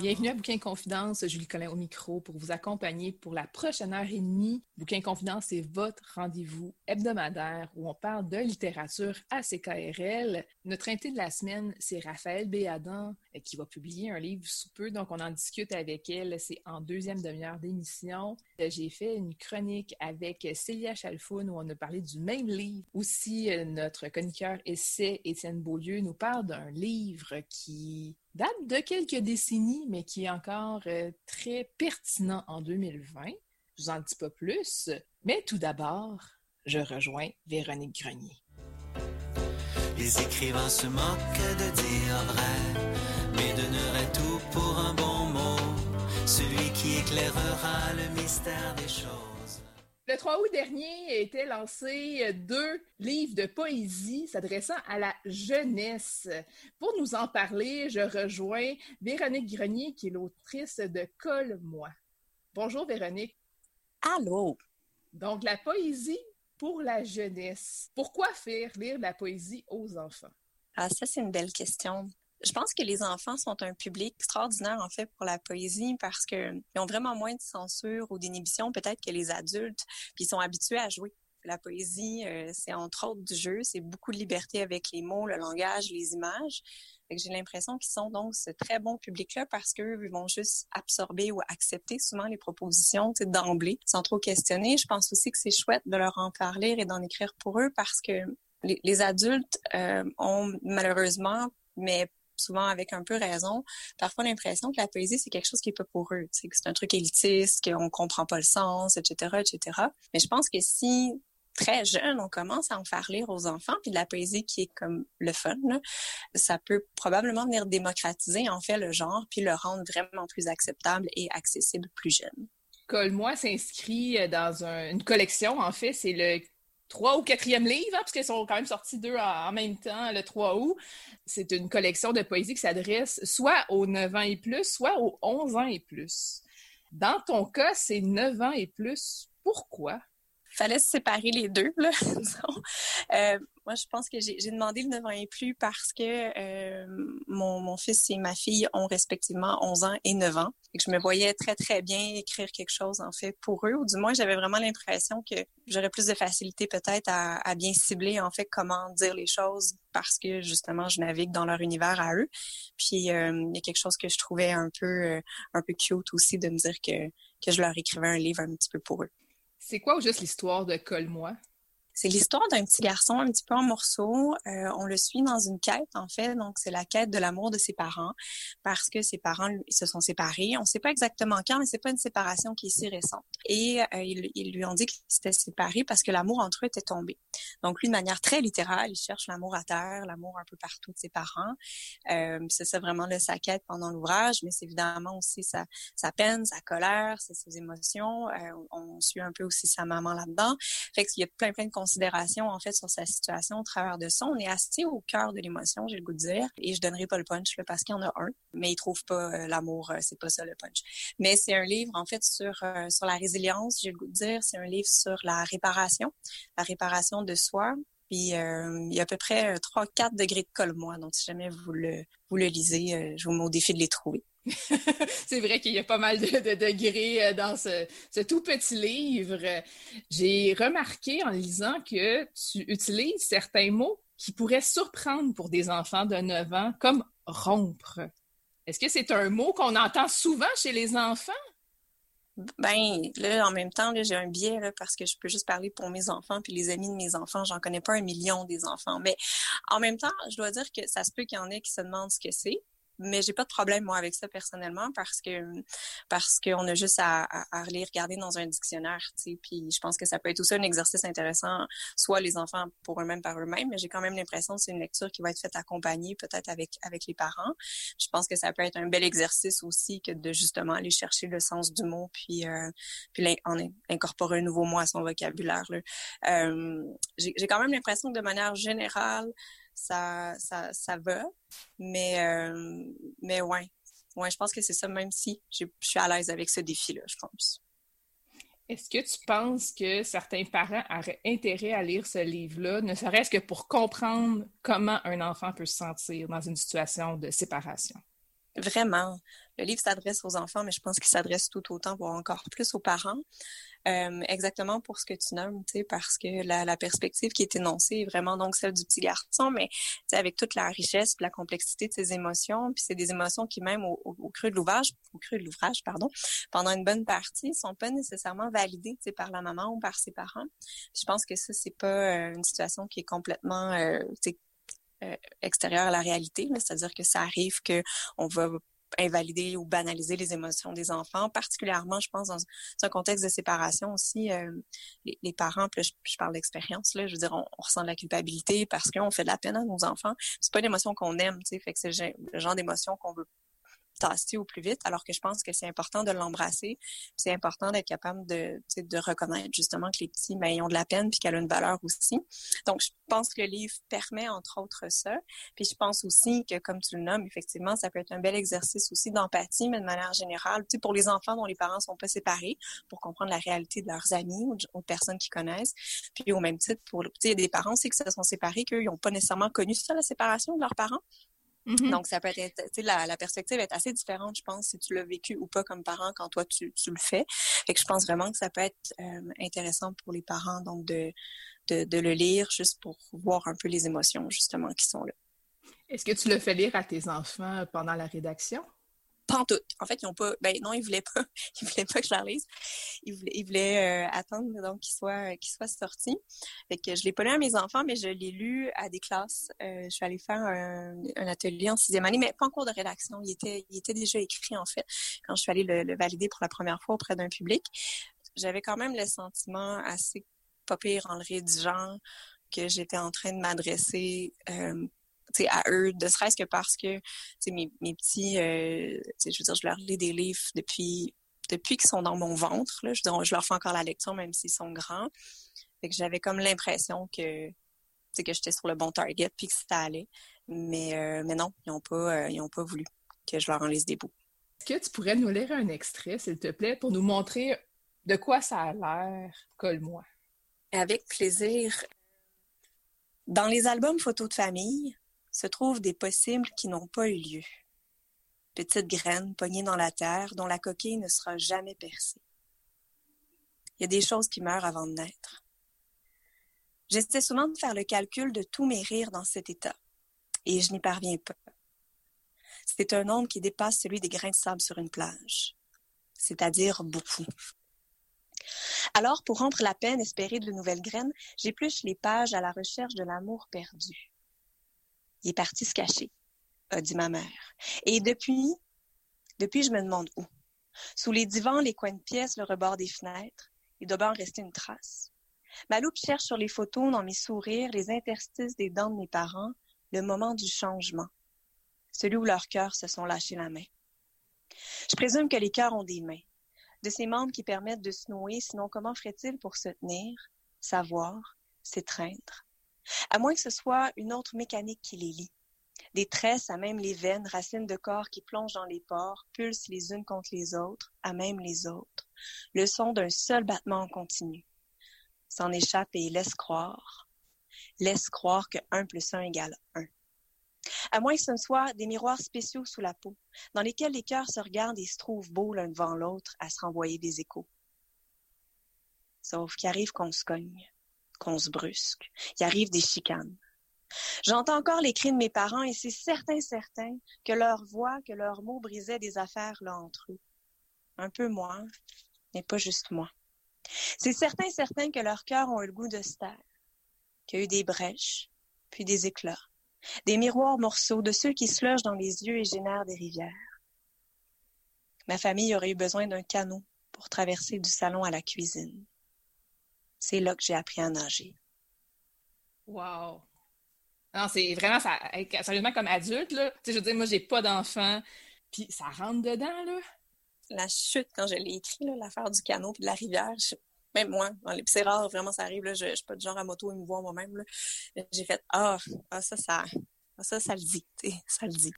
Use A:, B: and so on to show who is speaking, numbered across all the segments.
A: Bienvenue à Bouquin Confidence, Julie Collin au micro pour vous accompagner pour la prochaine heure et demie. Bouquin Confidence, c'est votre rendez-vous hebdomadaire où on parle de littérature à CKRL. Notre invité de la semaine, c'est Raphaël Béadan qui va publier un livre sous peu, donc on en discute avec elle. C'est en deuxième demi-heure d'émission. Euh, j'ai fait une chronique avec Célia Chalfoun où on a parlé du même livre. Aussi, euh, notre chroniqueur essai Étienne Beaulieu nous parle d'un livre qui date de quelques décennies, mais qui est encore euh, très pertinent en 2020. Je vous en dis pas plus. Mais tout d'abord, je rejoins Véronique Grenier.
B: Les écrivains se moquent de dire vrai, éclairera le mystère des choses.
A: Le 3 août dernier a été lancé deux livres de poésie s'adressant à la jeunesse. Pour nous en parler, je rejoins Véronique Grenier, qui est l'autrice de Colle-moi. Bonjour Véronique.
C: Allô?
A: Donc, la poésie pour la jeunesse. Pourquoi faire lire la poésie aux enfants?
C: Ah, ça, c'est une belle question. Je pense que les enfants sont un public extraordinaire, en fait, pour la poésie parce qu'ils ont vraiment moins de censure ou d'inhibition, peut-être, que les adultes, puis ils sont habitués à jouer. La poésie, euh, c'est entre autres du jeu, c'est beaucoup de liberté avec les mots, le langage, les images. J'ai l'impression qu'ils sont donc ce très bon public-là parce qu'eux vont juste absorber ou accepter souvent les propositions d'emblée sans trop questionner. Je pense aussi que c'est chouette de leur en parler et d'en écrire pour eux parce que les, les adultes euh, ont malheureusement, mais souvent avec un peu raison, parfois l'impression que la poésie, c'est quelque chose qui est pas pour eux, que c'est un truc élitiste, qu'on comprend pas le sens, etc., etc. Mais je pense que si très jeune, on commence à en faire lire aux enfants, puis de la poésie qui est comme le fun, ça peut probablement venir démocratiser en fait le genre, puis le rendre vraiment plus acceptable et accessible plus jeune.
A: Colle-moi s'inscrit dans une collection, en fait, c'est le trois ou quatrième livre, hein, parce qu'ils sont quand même sortis deux en, même temps le 3 août. C'est une collection de poésie qui s'adresse soit aux 9 ans et plus, soit aux 11 ans et plus. Dans ton cas, c'est 9 ans et plus. Pourquoi?
C: Fallait se séparer les deux, là. euh, moi, je pense que j'ai demandé le 9 ans et plus parce que euh, mon, fils et ma fille ont respectivement 11 ans et 9 ans. Et que je me voyais très, très bien écrire quelque chose, en fait, pour eux. Ou du moins, j'avais vraiment l'impression que j'aurais plus de facilité peut-être à, bien cibler, en fait, comment dire les choses parce que, justement, je navigue dans leur univers à eux. Puis, euh, il y a quelque chose que je trouvais un peu, un peu cute aussi de me dire que, que je leur écrivais un livre un petit peu pour eux.
A: C'est quoi juste l'histoire de Colle-moi?
C: C'est l'histoire d'un petit garçon un petit peu en morceaux. Euh, on le suit dans une quête, en fait. Donc, c'est la quête de l'amour de ses parents parce que ses parents ils se sont séparés. On ne sait pas exactement quand, mais c'est pas une séparation qui est si récente. Et euh, ils, lui ont dit qu'ils s'étaient séparés parce que l'amour entre eux était tombé. Donc, lui, de manière très littérale, il cherche l'amour à terre, l'amour un peu partout de ses parents. Euh, c'est ça vraiment là, sa quête pendant l'ouvrage, mais c'est évidemment aussi sa, peine, sa colère, c'est ses émotions. On suit un peu aussi sa maman là-dedans. Fait qu'il y a plein, plein de considérations, en fait, sur sa situation au travers de ça. On est assez au cœur de l'émotion, j'ai le goût de dire. Et je donnerai pas le punch, parce qu'il y en a un, mais il trouve pas euh, l'amour, euh, c'est pas ça le punch. Mais c'est un livre, en fait, sur, euh, sur la résilience, j'ai le goût de dire. C'est un livre sur la réparation, la réparation de soi. Puis euh, il y a à peu près 3-4 degrés de colle, moi. Donc, si jamais vous le, vous le lisez, je vous mets au défi de les trouver.
A: c'est vrai qu'il y a pas mal de, de, degrés dans ce, ce, tout petit livre. J'ai remarqué en lisant que tu utilises certains mots qui pourraient surprendre pour des enfants de 9 ans, comme rompre. Est-ce que c'est un mot qu'on entend souvent chez les enfants?
C: Ben, là, en même temps, j'ai un biais là, parce que je peux juste parler pour mes enfants puis les amis de mes enfants. J'en connais pas un million des enfants. Mais en même temps, je dois dire que ça se peut qu'il y en ait qui se demandent ce que c'est mais j'ai pas de problème moi avec ça personnellement parce que parce qu'on a juste à, à, à, les regarder dans un dictionnaire, tu sais. Puis je pense que ça peut être aussi un exercice intéressant, soit les enfants pour eux-mêmes par eux-mêmes, mais j'ai quand même l'impression que c'est une lecture qui va être faite accompagnée peut-être avec avec les parents. Je pense que ça peut être un bel exercice aussi que de justement aller chercher le sens du mot puis euh, puis en incorporer un nouveau mot à son vocabulaire. Euh, j'ai quand même l'impression que de manière générale ça, ça, va. Mais, euh. Ouais, je pense que c'est ça, même si je suis à l'aise avec ce défi-là, je pense.
A: Est-ce que tu penses que certains parents auraient intérêt à lire ce livre-là, ne serait-ce que pour comprendre comment un enfant peut se sentir dans une situation de séparation?
C: Vraiment. Le livre s'adresse aux enfants, mais je pense qu'il s'adresse tout autant, voire encore plus aux parents. Euh, exactement pour ce que tu nommes, tu sais, parce que la, la, perspective qui est énoncée est vraiment donc celle du petit garçon, mais avec toute la richesse, la complexité de ses émotions, puis c'est des émotions qui même au, au, creux de l'ouvrage, au creux de l'ouvrage, pardon, pendant une bonne partie, sont pas nécessairement validées, tu sais, par la maman ou par ses parents. je pense que ça c'est pas euh, une situation qui est complètement, euh, tu sais, extérieure à la réalité, c'est-à-dire que ça arrive que on va invalider ou banaliser les émotions des enfants, particulièrement, je pense, dans un contexte de séparation aussi. Euh, les, parents, je, parle d'expérience, je veux dire, on, ressent de la culpabilité parce qu'on fait de la peine à nos enfants. C'est pas une émotion qu'on aime, tu sais, fait que c'est le genre d'émotion qu'on veut tasser au plus vite, alors que je pense que c'est important de l'embrasser. C'est important d'être capable de, de reconnaître justement que les petits, ben, ils ont de la peine puis qu'elle a une valeur aussi. Donc, je pense que le livre permet entre autres ça. Puis je pense aussi que, comme tu le nommes, effectivement, ça peut être un bel exercice aussi d'empathie, mais de manière générale, pour les enfants dont les parents sont pas séparés, pour comprendre la réalité de leurs amis ou aux personnes qu'ils connaissent. Puis au même titre, pour, tu sais, il y a des parents aussi qui se sont séparés, qu'ils n'ont pas nécessairement connu ça, la séparation de leurs parents. Mm-hmm. Donc, ça peut être, tu sais, la, la, perspective est assez différente, je pense, si tu l'as vécu ou pas comme parent quand toi tu, tu le fais. Et que je pense vraiment que ça peut être euh, intéressant pour les parents, donc de, de, de, le lire juste pour voir un peu les émotions, justement, qui sont là.
A: Est-ce que tu le fais lire à tes enfants pendant la rédaction?
C: En fait, ils ont pas. Ben non, ils voulaient pas. Ils voulaient pas que je leur lise. Ils voulaient, ils voulaient euh, attendre donc qu'ils soient qu'ils soient sortis. Fait que je l'ai pas lu à mes enfants, mais je l'ai lu à des classes. Euh, je suis allée faire un, atelier en sixième année, mais pas en cours de rédaction. Il était il était déjà écrit en fait quand je suis allée le, le valider pour la première fois auprès d'un public. J'avais quand même le sentiment assez pas pire en le rédigeant que j'étais en train de m'adresser euh, à eux, de serait-ce que parce que mes, mes petits, euh, je veux dire, je leur lis des livres depuis depuis qu'ils sont dans mon ventre. Là, je, je leur fais encore la lecture même s'ils sont grands. Fait que j'avais comme l'impression que que j'étais sur le bon target puis que ça allait. Mais, euh, mais non, ils n'ont pas, euh, ils ont pas voulu que je leur en lise des bouts.
A: Est-ce que tu pourrais nous lire un extrait, s'il te plaît, pour nous montrer de quoi ça a l'air, colle-moi?
C: Avec plaisir. Dans les albums photos de famille, se trouvent des possibles qui n'ont pas eu lieu. Petites graines pognées dans la terre dont la coquille ne sera jamais percée. Il y a des choses qui meurent avant de naître. J'essaie souvent de faire le calcul de tous mes rires dans cet état, et je n'y parviens pas. C'est un nombre qui dépasse celui des grains de sable sur une plage, c'est-à-dire beaucoup. Alors, pour rompre la peine espérée de nouvelles graines, j'épluche les pages à la recherche de l'amour perdu. Il est parti se cacher, a dit ma mère. Et depuis, depuis, je me demande où. Sous les divans, les coins de pièces, le rebord des fenêtres, il doit en rester une trace. Ma loupe cherche sur les photos, dans mes sourires, les interstices des dents de mes parents, le moment du changement, celui où leurs cœurs se sont lâchés la main. Je présume que les cœurs ont des mains, de ces membres qui permettent de se nouer, sinon comment ferait-il pour se tenir, savoir, s'étreindre? À moins que ce soit une autre mécanique qui les lie. Des tresses à même les veines, racines de corps qui plongent dans les pores, pulsent les unes contre les autres, à même les autres. Le son d'un seul battement continu. S'en échappe et laisse croire. Laisse croire que 1 plus 1 égale 1. À moins que ce ne soit des miroirs spéciaux sous la peau, dans lesquels les cœurs se regardent et se trouvent beaux l'un devant l'autre à se renvoyer des échos. Sauf qu'il arrive qu'on se cogne qu'on se brusque. Il arrive des chicanes. J'entends encore les cris de mes parents et c'est certain, certain que leur voix, que leurs mots brisaient des affaires là entre eux. Un peu moins, mais pas juste moi. C'est certain, certain que leurs cœurs ont eu le goût de se taire, qu'il y a eu des brèches, puis des éclats, des miroirs morceaux de ceux qui se logent dans les yeux et génèrent des rivières. Ma famille aurait eu besoin d'un canot pour traverser du salon à la cuisine. C'est là que j'ai appris à nager.
A: Wow! Non, c'est vraiment, ça, sérieusement, comme adulte, là, tu sais, je veux dire, moi, j'ai pas d'enfant, puis ça rentre dedans, là.
C: La chute, quand je l'ai écrit, l'affaire du canot puis de la rivière, même moi, c'est rare, vraiment, ça arrive, là, je, je suis pas du genre à moto et me voir moi-même, là. J'ai fait, ah, ah, ça, ça, ah, ça, ça le dit, ça le dit.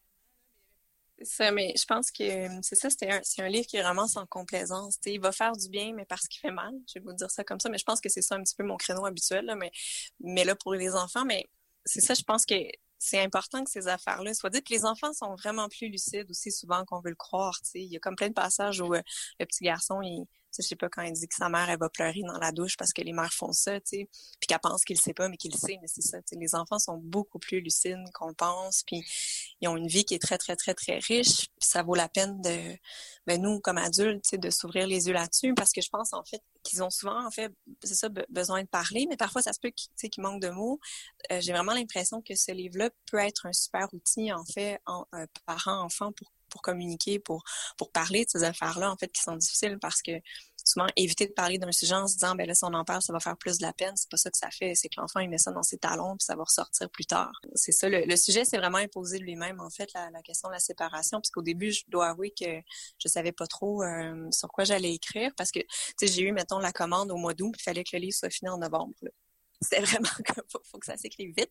C: Ça, mais je pense que euh, c'est ça, c'est un, un, livre qui est vraiment sans complaisance. il va faire du bien, mais parce qu'il fait mal. Je vais vous dire ça comme ça, mais je pense que c'est ça un petit peu mon créneau habituel. Là, mais, mais là, pour les enfants, mais c'est ça, je pense que c'est important que ces affaires-là soient dites. Les enfants sont vraiment plus lucides aussi souvent qu'on veut le croire. Il y a comme plein de passages où euh, le petit garçon, il, je sais pas quand il dit que sa mère elle va pleurer dans la douche parce que les mères font ça, tu sais, puis qu'elle pense qu'il sait pas mais qu'il sait, mais c'est ça. Les enfants sont beaucoup plus lucides qu'on pense, puis ils ont une vie qui est très très très très riche, puis ça vaut la peine de, ben nous comme adultes, de s'ouvrir les yeux là-dessus parce que je pense en fait qu'ils ont souvent en fait, c'est ça, besoin de parler, mais parfois ça se peut qu'ils qu manquent de mots. Euh, j'ai vraiment l'impression que ce livre-là peut être un super outil en fait en euh, enfants pour pour communiquer, pour, pour parler de ces affaires-là, en fait, qui sont difficiles parce que souvent, éviter de parler d'un sujet en se disant, ben là, si on en parle, ça va faire plus de la peine. C'est pas ça que ça fait. C'est que l'enfant, il met ça dans ses talons, puis ça va ressortir plus tard. C'est ça. Le, sujet, c'est vraiment imposé de lui-même, en fait, la, question de la séparation. Parce qu'au début, je dois avouer que je savais pas trop euh, sur quoi j'allais écrire parce que, tu sais, j'ai eu, mettons, la commande au mois d'août, il fallait que le livre soit fini en novembre. C'était vraiment comme faut, faut que ça s'écrive vite.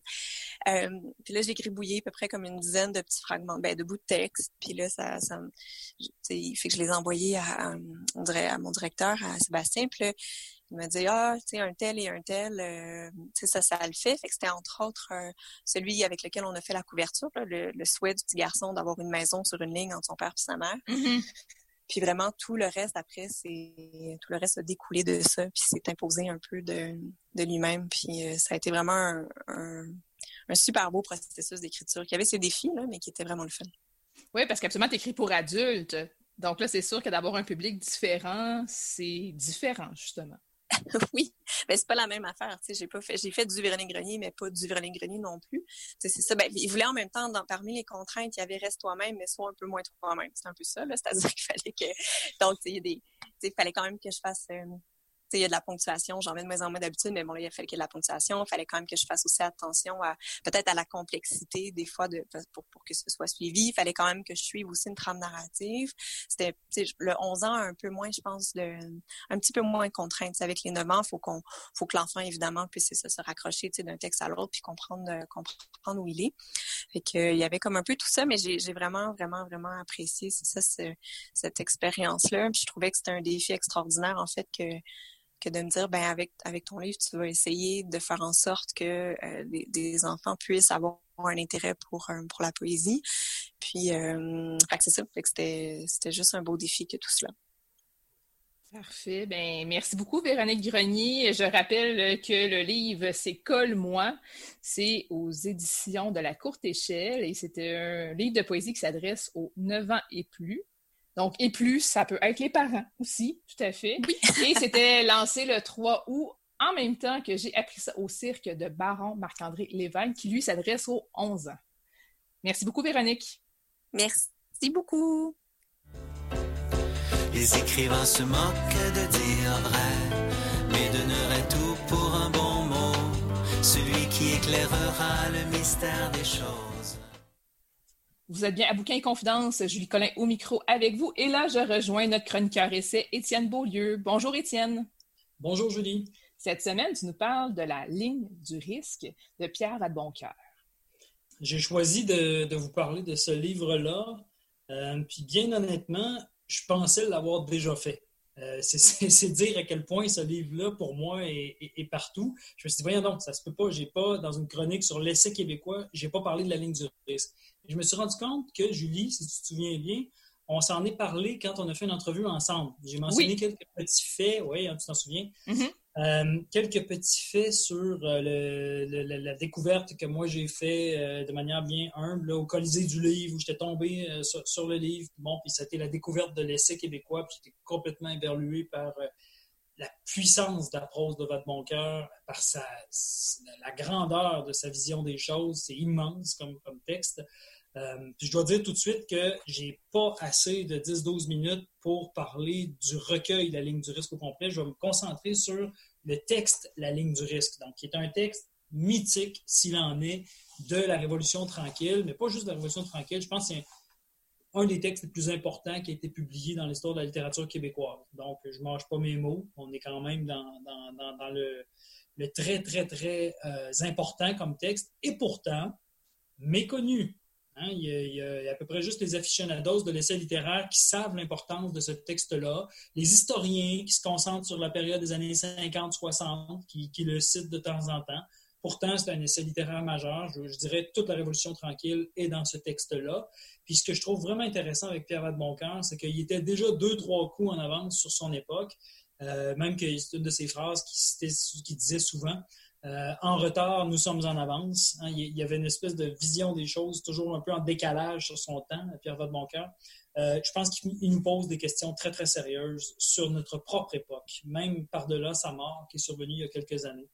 C: Euh, puis là, j'ai gribouillé à peu près comme une dizaine de petits fragments, ben, de bouts de texte. Puis là, ça, ça il fait que je les ai envoyés à, mon directeur, à Sébastien. Puis là, il m'a dit ah tu sais un tel et un tel euh, tu sais ça ça le fait fait que c'était entre autres euh, celui avec lequel on a fait la couverture le, souhait du petit garçon d'avoir une maison sur une ligne entre son père et sa mère mm-hmm. Puis vraiment, tout le reste après, c'est tout le reste a découlé de ça, puis s'est imposé un peu de, lui-même. Puis euh, ça a été vraiment un, un, super beau processus d'écriture qui avait ses défis, là, mais qui était vraiment le fun.
A: Oui, parce qu'absolument, tu écris pour adultes. Donc là, c'est sûr que d'avoir un public différent, c'est différent, justement.
C: oui, mais c'est pas la même affaire. J'ai pas fait, j'ai fait du Véronique Grenier, mais pas du Véronique Grenier non plus. c'est ça. Ben, il voulait en même temps, parmi les contraintes, il y avait reste toi-même, mais soit un peu moins toi-même. C'est un peu ça. C'est-à-dire qu'il fallait que, donc il y a des, il fallait quand même que je fasse euh, il y a de la ponctuation, j'en mets de moins en moins d'habitude, mais bon, là, il fallait qu'il y ait de la ponctuation. Il fallait quand même que je fasse aussi attention à peut-être à la complexité des fois de pour, pour que ce soit suivi. Il fallait quand même que je suive aussi une trame narrative. C'était le 11 ans un peu moins, je pense, de, un petit peu moins de contraintes. Avec les 9 ans, faut qu'on faut que l'enfant évidemment puisse ça, se raccrocher d'un texte à l'autre puis comprendre euh, comprendre où il est. Fait que il y avait comme un peu tout ça, mais j'ai vraiment vraiment vraiment apprécié c'est ça cette expérience là. je trouvais que c'était un défi extraordinaire en fait que que de me dire, ben avec, avec ton livre, tu vas essayer de faire en sorte que euh, des, enfants puissent avoir un intérêt pour, euh, pour la poésie. Puis, euh, c'est ça. c'était, c'était juste un beau défi que tout cela.
A: Parfait. Ben, merci beaucoup, Véronique Grenier. Je rappelle que le livre, c'est Colle-moi. C'est aux éditions de la courte échelle et c'est un livre de poésie qui s'adresse aux 9 ans et plus. Donc, et plus, ça peut être les parents aussi, tout à fait. Oui. et c'était lancé le 3 août, en même temps que j'ai appris ça au cirque de Baron Marc-André Lévesque, qui lui s'adresse aux 11 ans. Merci beaucoup, Véronique.
C: Merci beaucoup.
B: Les écrivains se moquent de dire vrai, mais donneraient tout pour un bon mot, celui qui éclairera le mystère des choses.
A: Vous êtes bien à Bouquin et Confidence, Julie Collin au micro avec vous. Et là, je rejoins notre chroniqueur essai, Étienne Beaulieu. Bonjour Étienne.
D: Bonjour Julie.
A: Cette semaine, tu nous parles de la ligne du risque de Pierre Vadeboncoeur.
D: J'ai choisi de, vous parler de ce livre-là. Euh, puis bien honnêtement, je pensais l'avoir déjà fait. Euh, c'est dire à quel point ce livre-là, pour moi, est, partout. Je me suis dit, voyons donc, ça se peut pas. J'ai pas, dans une chronique sur l'essai québécois, j'ai pas parlé de la ligne du risque. Je me suis rendu compte que, Julie, si tu te souviens bien, on s'en est parlé quand on a fait une entrevue ensemble. J'ai mentionné quelques petits faits, oui, hein, tu t'en souviens? Mm-hmm. Euh, quelques petits faits sur euh, la découverte que moi j'ai fait euh, de manière bien humble au Colisée du livre où j'étais tombé sur, le livre. Bon, puis c'était la découverte de l'essai québécois, puis j'étais complètement éberlué par la puissance d'approche de votre bon cœur, par sa, la grandeur de sa vision des choses. C'est immense comme, comme texte. Euh, je dois dire tout de suite que j'ai pas assez de 10-12 minutes pour parler du recueil de la ligne du risque au complet. Je vais me concentrer sur le texte La ligne du risque, donc qui est un texte mythique, s'il en est, de la Révolution tranquille, mais pas juste de la Révolution tranquille. Je pense que c'est un, des textes les plus importants qui a été publié dans l'histoire de la littérature québécoise. Donc, je ne mange pas mes mots. On est quand même dans, le, très, très, très euh, important comme texte, et pourtant méconnu. Hein, il, y a, à peu près juste les aficionados de l'essai littéraire qui savent l'importance de ce texte-là. Les historiens qui se concentrent sur la période des années 50-60, qui, le citent de temps en temps. Pourtant, c'est un essai littéraire majeur. Je, dirais toute la Révolution tranquille est dans ce texte-là. Puis ce que je trouve vraiment intéressant avec Pierre Vadeboncoeur, c'est qu'il était déjà deux, trois coups en avance sur son époque. Euh, même que c'est une de ses phrases qui, qui disait souvent euh, En retard, nous sommes en avance. Hein, il y avait une espèce de vision des choses, toujours un peu en décalage sur son temps, Pierre Vadeboncoeur. Euh, je pense qu'il nous pose des questions très, très sérieuses sur notre propre époque, même par-delà sa mort qui est survenue il y a quelques années.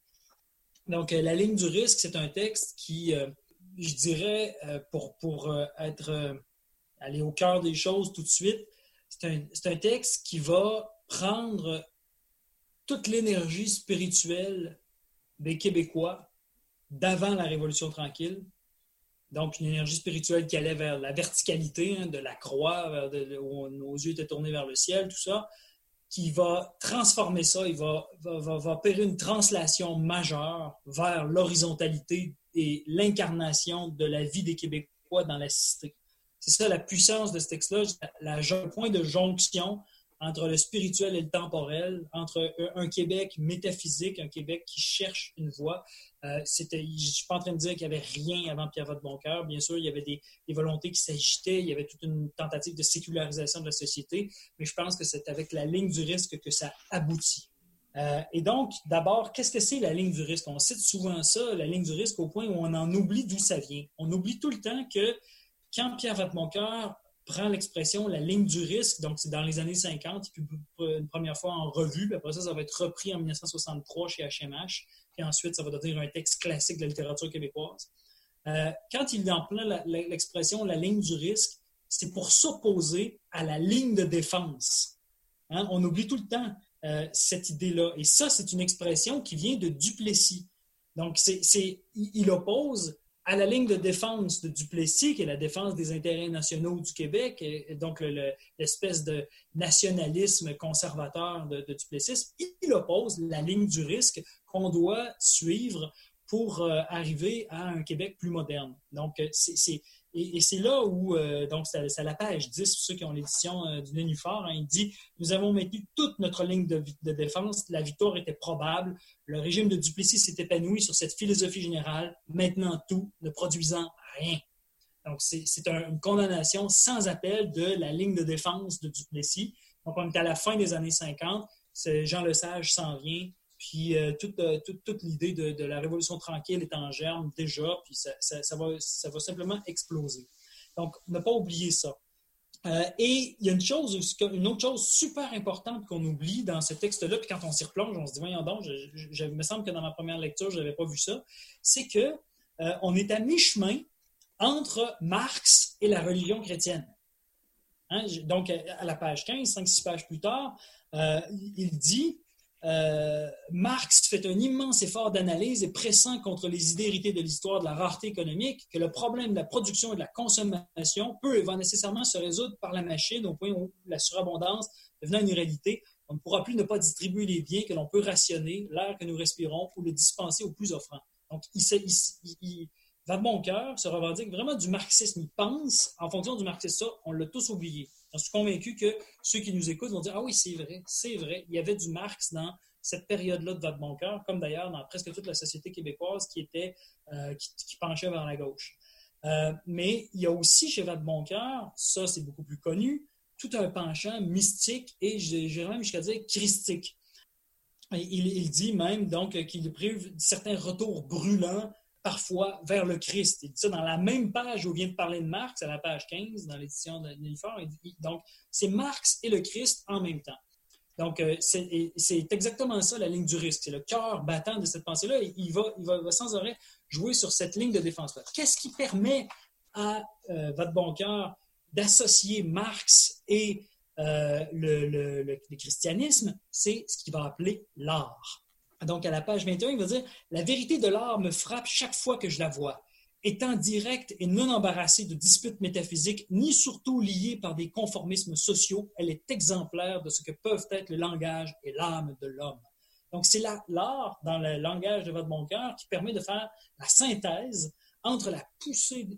D: Donc, euh, La ligne du risque, c'est un texte qui, euh, je dirais, pour, pour être aller au cœur des choses tout de suite, c'est un, un, texte qui va prendre toute l'énergie spirituelle des Québécois d'avant la Révolution tranquille, donc, une énergie spirituelle qui allait vers la verticalité hein, de la croix, où nos yeux étaient tournés vers le ciel, tout ça, qui va transformer ça, il va, va, opérer une translation majeure vers l'horizontalité et l'incarnation de la vie des Québécois dans la cité. C'est ça la puissance de ce texte-là, le point de jonction entre le spirituel et le temporel, entre un Québec métaphysique, un Québec qui cherche une voie. Euh, c'était, je suis pas en train de dire qu'il n'y avait rien avant Pierre Boncoeur. Bien sûr, il y avait des, volontés qui s'agitaient, il y avait toute une tentative de sécularisation de la société, mais je pense que c'est avec la ligne du risque que ça aboutit. Euh, et donc, d'abord, qu'est-ce que c'est la ligne du risque? On cite souvent ça, la ligne du risque, au point où on en oublie d'où ça vient. On oublie tout le temps que quand Pierre Vatmoncoeur prend l'expression la ligne du risque, donc c'est dans les années 50, puis une première fois en revue, puis après ça, ça va être repris en 1963 chez HMH, puis ensuite, ça va devenir un texte classique de la littérature québécoise. Euh, quand il emploie l'expression la, ligne du risque, c'est pour s'opposer à la ligne de défense. Hein, on oublie tout le temps euh, cette idée-là. Et ça, c'est une expression qui vient de Duplessis. Donc, c'est, il oppose à la ligne de défense de Duplessis, qui est la défense des intérêts nationaux du Québec, et donc l'espèce de nationalisme conservateur de, Duplessis, il oppose la ligne du risque qu'on doit suivre pour euh, arriver à un Québec plus moderne. Donc, euh, et, c'est là où, euh, donc, c'est à la page 10, pour ceux qui ont l'édition euh, du Nénuphar, hein, il dit Nous avons maintenu toute notre ligne de, défense, la victoire était probable, le régime de Duplessis s'est épanoui sur cette philosophie générale, maintenant tout, ne produisant rien. Donc, c'est une condamnation sans appel de la ligne de défense de Duplessis. Donc, on est à la fin des années 50, Jean Lesage s'en vient, puis euh, euh, toute, toute, l'idée de, la révolution tranquille est en germe déjà, puis ça, ça, va, ça va simplement exploser. Donc, ne pas oublier ça. Euh, et il y a une chose, une autre chose super importante qu'on oublie dans ce texte-là, puis quand on s'y replonge, on se dit, voyons donc, je, me semble que dans ma première lecture, je n'avais pas vu ça, c'est que on est à mi-chemin entre Marx et la religion chrétienne. Hein, donc, à la page 15, 5-6 pages plus tard, il dit euh, Marx fait un immense effort d'analyse et pressant contre les idées héritées de l'histoire de la rareté économique que le problème de la production et de la consommation peut et va nécessairement se résoudre par la machine au point où la surabondance devenant une réalité, on ne pourra plus ne pas distribuer les biens que l'on peut rationner, l'air que nous respirons, ou le dispenser aux plus offrants. Donc, il, il, il va de bon cœur, se revendique vraiment du marxisme. Il pense en fonction du marxisme. Ça, on l'a tous oublié. Je suis convaincu que ceux qui nous écoutent vont dire Ah oui, c'est vrai, c'est vrai. Il y avait du Marx dans cette période-là de votre bon cœur, comme d'ailleurs dans presque toute la société québécoise qui était euh, qui, penchait vers la gauche. Euh, mais il y a aussi chez Votre Bon Cœur, ça c'est beaucoup plus connu, tout un penchant mystique et j'irais même jusqu'à dire christique. Il, il, dit même donc qu'il prive certains retours brûlants parfois vers le Christ. Il dit ça dans la même page où vient de parler de Marx, à la page 15, dans l'édition de Nilfort. Donc, c'est Marx et le Christ en même temps. Donc, euh, c'est exactement ça la ligne du risque. C'est le cœur battant de cette pensée-là. Il va, il va, sans arrêt jouer sur cette ligne de défense-là. Qu'est-ce qui permet à euh, votre bon cœur d'associer Marx et euh, le, christianisme? C'est ce qu'il va appeler l'art. Donc, à la page 21, il va dire La vérité de l'art me frappe chaque fois que je la vois. Étant directe et non embarrassée de disputes métaphysiques, ni surtout liée par des conformismes sociaux, elle est exemplaire de ce que peuvent être le langage et l'âme de l'homme. Donc, c'est l'art, dans le langage de votre bon cœur, qui permet de faire la synthèse entre la poussée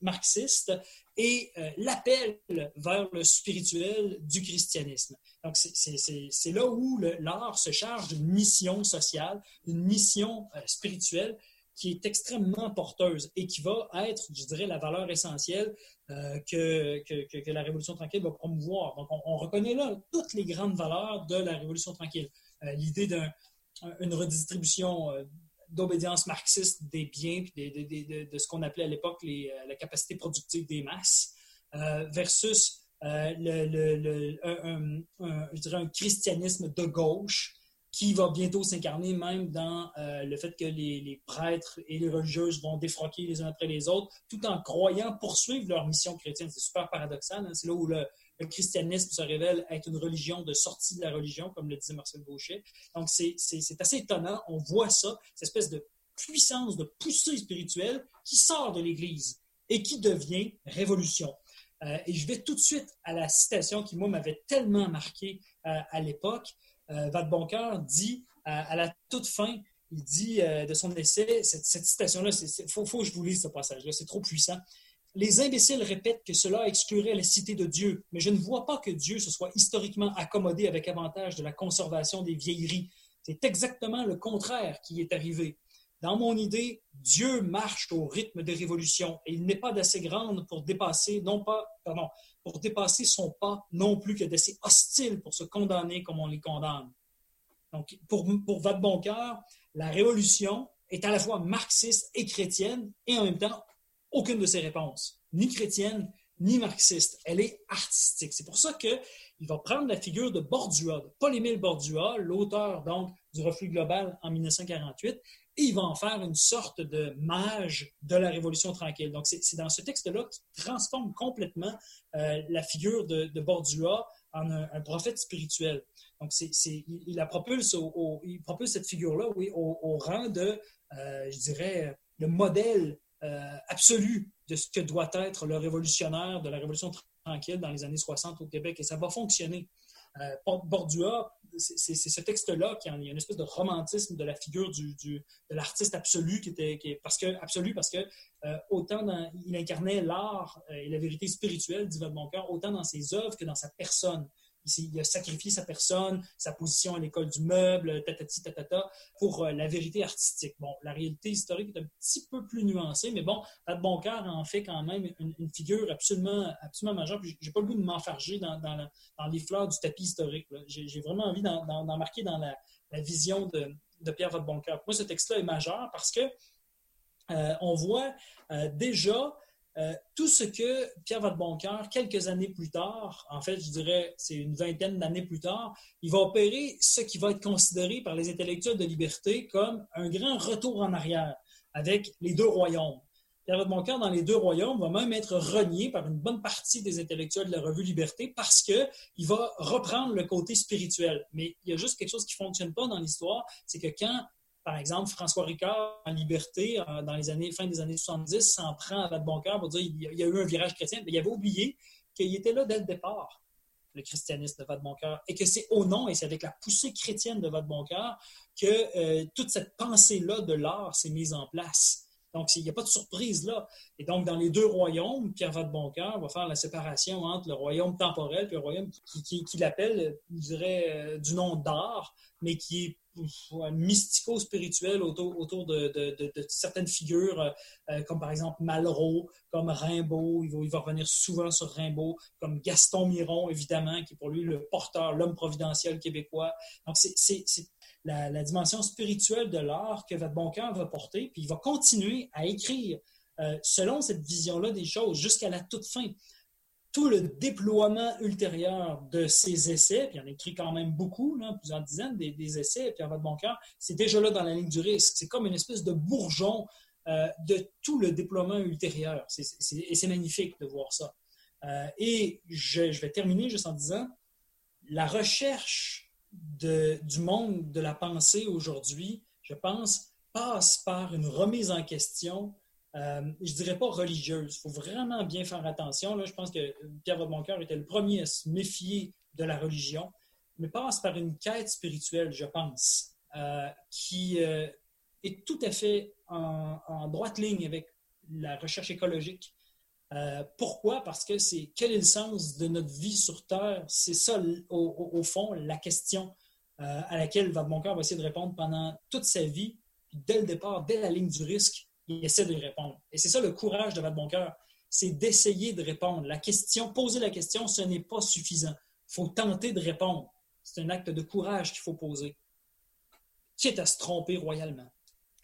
D: marxiste et l'appel vers le spirituel du christianisme. Donc, c'est là où l'art se charge d'une mission sociale, d'une mission spirituelle qui est extrêmement porteuse et qui va être, je dirais, la valeur essentielle euh, que, la Révolution tranquille va promouvoir. Donc, on, reconnaît là toutes les grandes valeurs de la Révolution tranquille. Euh, l'idée d'une redistribution euh, d'obédience marxiste des biens, puis de, ce qu'on appelait à l'époque la capacité productive des masses, versus le, le, un, je dirais un christianisme de gauche qui va bientôt s'incarner même dans euh, le fait que les, prêtres et les religieuses vont défroquer les uns après les autres, tout en croyant poursuivre leur mission chrétienne. C'est super paradoxal. Hein. C'est là où le, christianisme se révèle être une religion de sortie de la religion, comme le disait Marcel Gauchet. Donc, c'est assez étonnant. On voit ça, cette espèce de puissance, de poussée spirituelle qui sort de l'Église et qui devient révolution. Euh, et je vais tout de suite à la citation qui, moi, m'avait tellement marqué euh, à l'époque euh, dit à, la toute fin, il dit euh, de son essai, cette, citation-là, il faut, que je vous lise ce passage-là, c'est trop puissant. Les imbéciles répètent que cela exclurait la cité de Dieu, mais je ne vois pas que Dieu se soit historiquement accommodé avec avantage de la conservation des vieilleries. C'est exactement le contraire qui est arrivé. Dans mon idée, Dieu marche au rythme des révolutions et il n'est pas d'assez grande pour dépasser, non pas, pardon, pour dépasser son pas, non plus que d'assez hostile pour se condamner comme on les condamne. Donc, pour, pour Vadeboncoeur, la révolution est à la fois marxiste et chrétienne et en même temps, aucune de ses réponses, ni chrétienne, ni marxiste. Elle est artistique. C'est pour ça qu'il va prendre la figure de Bordua, de Paul-Émile Bordua, l'auteur donc du Reflux global en 1948, et il va en faire une sorte de mage de la Révolution tranquille. Donc, c'est dans ce texte-là qu'il transforme complètement euh, la figure de, Bordua en un, prophète spirituel. Donc, il, la propulse il propulse cette figure-là, oui, au, rang de, euh, je dirais, le modèle euh, absolu de ce que doit être le révolutionnaire de la Révolution tranquille dans les années 60 au Québec. Et ça va fonctionner. Bordua c'est ce texte-là qui a une espèce de romantisme de la figure de l'artiste absolu qui était parce que absolu parce que euh, autant il incarnait l'art euh, et la vérité spirituelle dit cœur autant dans ses œuvres que dans sa personne il a sacrifié sa personne, sa position à l'école du meuble, tatati tatata, pour euh, la vérité artistique. Bon, la réalité historique est un petit peu plus nuancée, mais bon, Pat Boncoeur en fait quand même une, figure absolument, absolument majeure. J'ai pas le goût de m'enfarger dans, dans, les fleurs du tapis historique. J'ai vraiment envie d'en marquer dans la, vision de, Pierre Vadeboncoeur. Pour moi, ce texte-là est majeur parce que euh, on voit euh, déjà euh, tout ce que Pierre Vadeboncoeur, quelques années plus tard, en fait, je dirais, c'est une vingtaine d'années plus tard, il va opérer ce qui va être considéré par les intellectuels de liberté comme un grand retour en arrière avec les deux royaumes. Pierre Vadeboncoeur, dans les deux royaumes, va même être renié par une bonne partie des intellectuels de la revue Liberté parce qu'il va reprendre le côté spirituel. Mais il y a juste quelque chose qui ne fonctionne pas dans l'histoire, c'est que quand par exemple, François Ricard, en liberté, euh, dans les années, fin des années 70, s'en prend à Vadeboncoeur pour dire qu'il y a eu un virage chrétien, mais il avait oublié qu'il était là dès le départ, le christianisme de Vadeboncoeur, et que c'est au nom et c'est avec la poussée chrétienne de Vadeboncoeur que euh, toute cette pensée-là de l'art s'est mise en place. Donc, il n'y a pas de surprise là. Et donc, dans les deux royaumes, Pierre Vadeboncoeur va faire la séparation entre le royaume temporel et le royaume qu'il qui, appelle, je dirais, euh, du nom d'art, mais qui est mystico-spirituel autour, autour de, certaines figures, euh, euh, comme par exemple Malraux, comme Rimbaud, il va, il va, revenir souvent sur Rimbaud, comme Gaston Miron, évidemment, qui est pour lui le porteur, l'homme providentiel québécois. Donc, c'est la, dimension spirituelle de l'art que votre bon cœur va porter, puis il va continuer à écrire euh, selon cette vision-là des choses jusqu'à la toute fin tout le déploiement ultérieur de ces essais, puis il en écrit quand même beaucoup, plusieurs dizaines des, essais, Pierre Vadeboncoeur, c'est déjà là dans la ligne du risque. C'est comme une espèce de bourgeon euh, de tout le déploiement ultérieur. et c'est magnifique de voir ça. Euh, et je, vais terminer juste en disant, la recherche du monde de la pensée aujourd'hui, je pense, passe par une remise en question euh, je ne dirais pas religieuse. Il faut vraiment bien faire attention. Là, je pense que Pierre Vaudmoncoeur était le premier à se méfier de la religion, mais passe par une quête spirituelle, je pense, euh, qui, euh, est tout à fait en, droite ligne avec la recherche écologique. Euh, pourquoi? Parce que c'est quel est le sens de notre vie sur Terre? C'est ça, au, fond, la question euh, à laquelle Vadeboncoeur va essayer de répondre pendant toute sa vie. dès le départ, dès la ligne du risque, il essaie de répondre. Et c'est ça le courage de Vadeboncoeur, c'est d'essayer de répondre. La question, poser la question, ce n'est pas suffisant. Il faut tenter de répondre. C'est un acte de courage qu'il faut poser. Quitte à se tromper royalement.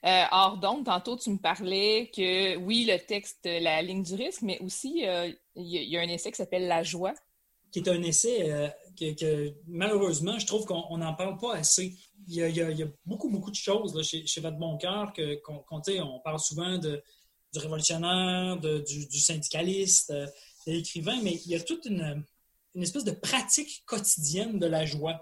A: Euh, or, donc, tantôt, tu me parlais que, oui, le texte, la ligne du risque, mais aussi, euh, il y, a un essai qui s'appelle La joie.
D: Qui est un essai euh, que, malheureusement, je trouve qu'on n'en parle pas assez. Il y, a, beaucoup, beaucoup de choses chez, chez Votre Bon Cœur qu'on on parle souvent de, du révolutionnaire, du, syndicaliste, de l'écrivain, mais il y a toute une, une espèce de pratique quotidienne de la joie.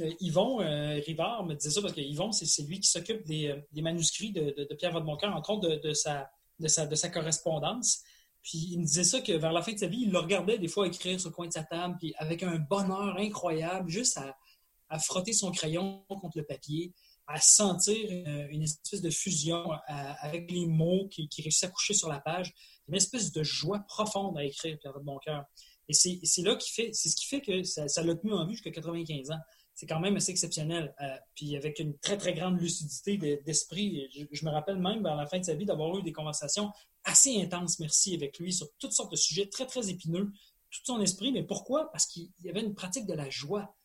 D: Euh, Yvon euh, Rivard me disait ça parce que Yvon, c'est lui qui s'occupe des, euh, manuscrits de, Pierre Vadeboncoeur, entre autres de, sa, de, sa, correspondance. Puis il me disait ça que vers la fin de sa vie, il le regardait des fois écrire sur le coin de sa table, puis avec un bonheur incroyable, juste à, frotter son crayon contre le papier, à sentir une, espèce de fusion avec les mots qui, qui réussissent à coucher sur la page, une espèce de joie profonde à écrire Pierre Vadeboncoeur. Et c'est là qui fait, c'est ce qui fait que ça l'a tenu en vue jusqu'à 95 ans c'est quand même assez exceptionnel. Euh, puis avec une très, très grande lucidité d'esprit. je, me rappelle même, vers la fin de sa vie, d'avoir eu des conversations assez intenses, merci, avec lui sur toutes sortes de sujets très, très épineux, tout son esprit. Mais pourquoi? Parce qu'il y avait une pratique de la joie.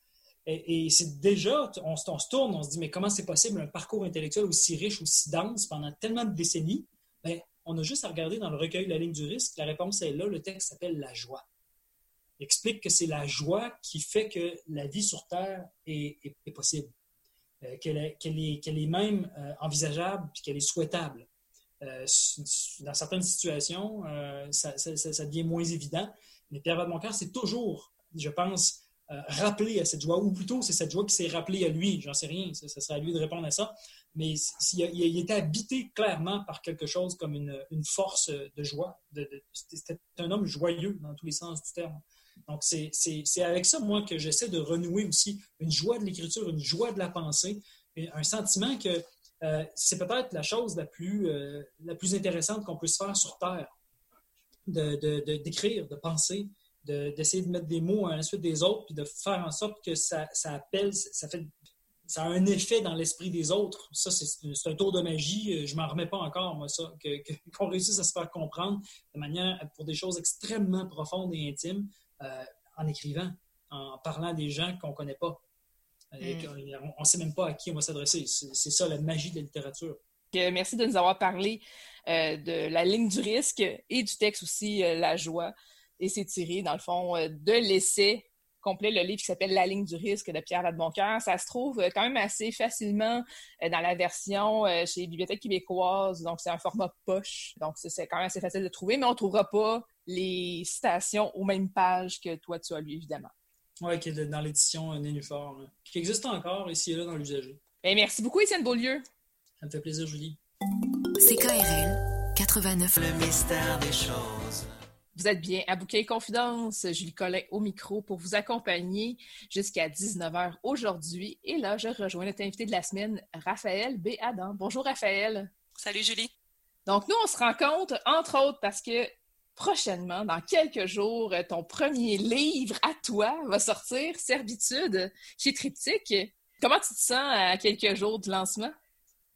D: Et, c'est déjà, on, se tourne, on se dit, mais comment c'est possible un parcours intellectuel aussi riche, aussi dense pendant tellement de décennies? Bien, on a juste à regarder dans le recueil La ligne du risque. La réponse est là. Le texte s'appelle La joie explique que c'est la joie qui fait que la vie sur Terre est, possible, euh, qu'elle est, même euh, envisageable et qu'elle est souhaitable. Euh, dans certaines situations, ça, devient moins évident, mais Pierre Vadmoncoeur, c'est toujours, je pense, rappelé à cette joie, ou plutôt c'est cette joie qui s'est rappelée à lui, j'en sais rien, ça, serait à lui de répondre à ça, mais il, était habité clairement par quelque chose comme une, force de joie. C'était un homme joyeux dans tous les sens du terme. Donc, c'est avec ça, moi, que j'essaie de renouer aussi une joie de l'écriture, une joie de la pensée, un sentiment que euh, c'est peut-être la chose la plus, euh, la plus intéressante qu'on puisse faire sur Terre, d'écrire, de, de, penser, d'essayer de, mettre des mots à la suite des autres, puis de faire en sorte que ça, ça appelle, ça fait ça a un effet dans l'esprit des autres. Ça, c'est un tour de magie. Je m'en remets pas encore, moi, ça, qu'on réussisse à se faire comprendre de manière pour des choses extrêmement profondes et intimes. Euh, en écrivant, en parlant des gens qu'on ne connaît pas. Euh, mm. on ne sait même pas à qui on va s'adresser. C'est ça la magie de la littérature.
A: Merci de nous avoir parlé euh, de la ligne du risque et du texte aussi, La joie. Et c'est tiré, dans le fond, de l'essai complet, le livre qui s'appelle La ligne du risque de Pierre Vadeboncoeur. Ça se trouve quand même assez facilement dans la version chez Bibliothèque québécoise. Donc, c'est un format poche. Donc, c'est quand même assez facile de trouver, mais on ne trouvera pas les citations aux mêmes pages que toi, tu as lu, évidemment.
D: Oui, qui est dans l'édition Nénuphar, qui existe encore ici et là dans l'usager.
A: Ben, merci beaucoup, Étienne Beaulieu.
D: Ça me fait plaisir, Julie.
B: CKRL 89. Le mystère des choses.
A: Vous êtes bien à Bouquet Confidence. Julie Collin au micro pour vous accompagner jusqu'à 19h aujourd'hui. Et là, je rejoins notre invité de la semaine, Raphaël B. Adam. Bonjour, Raphaël.
E: Salut, Julie.
A: Donc, nous, on se rencontre, entre autres, parce que prochainement, dans quelques jours, ton premier livre à toi va sortir, Servitude, chez Triptyque. Comment tu te sens à quelques jours du lancement?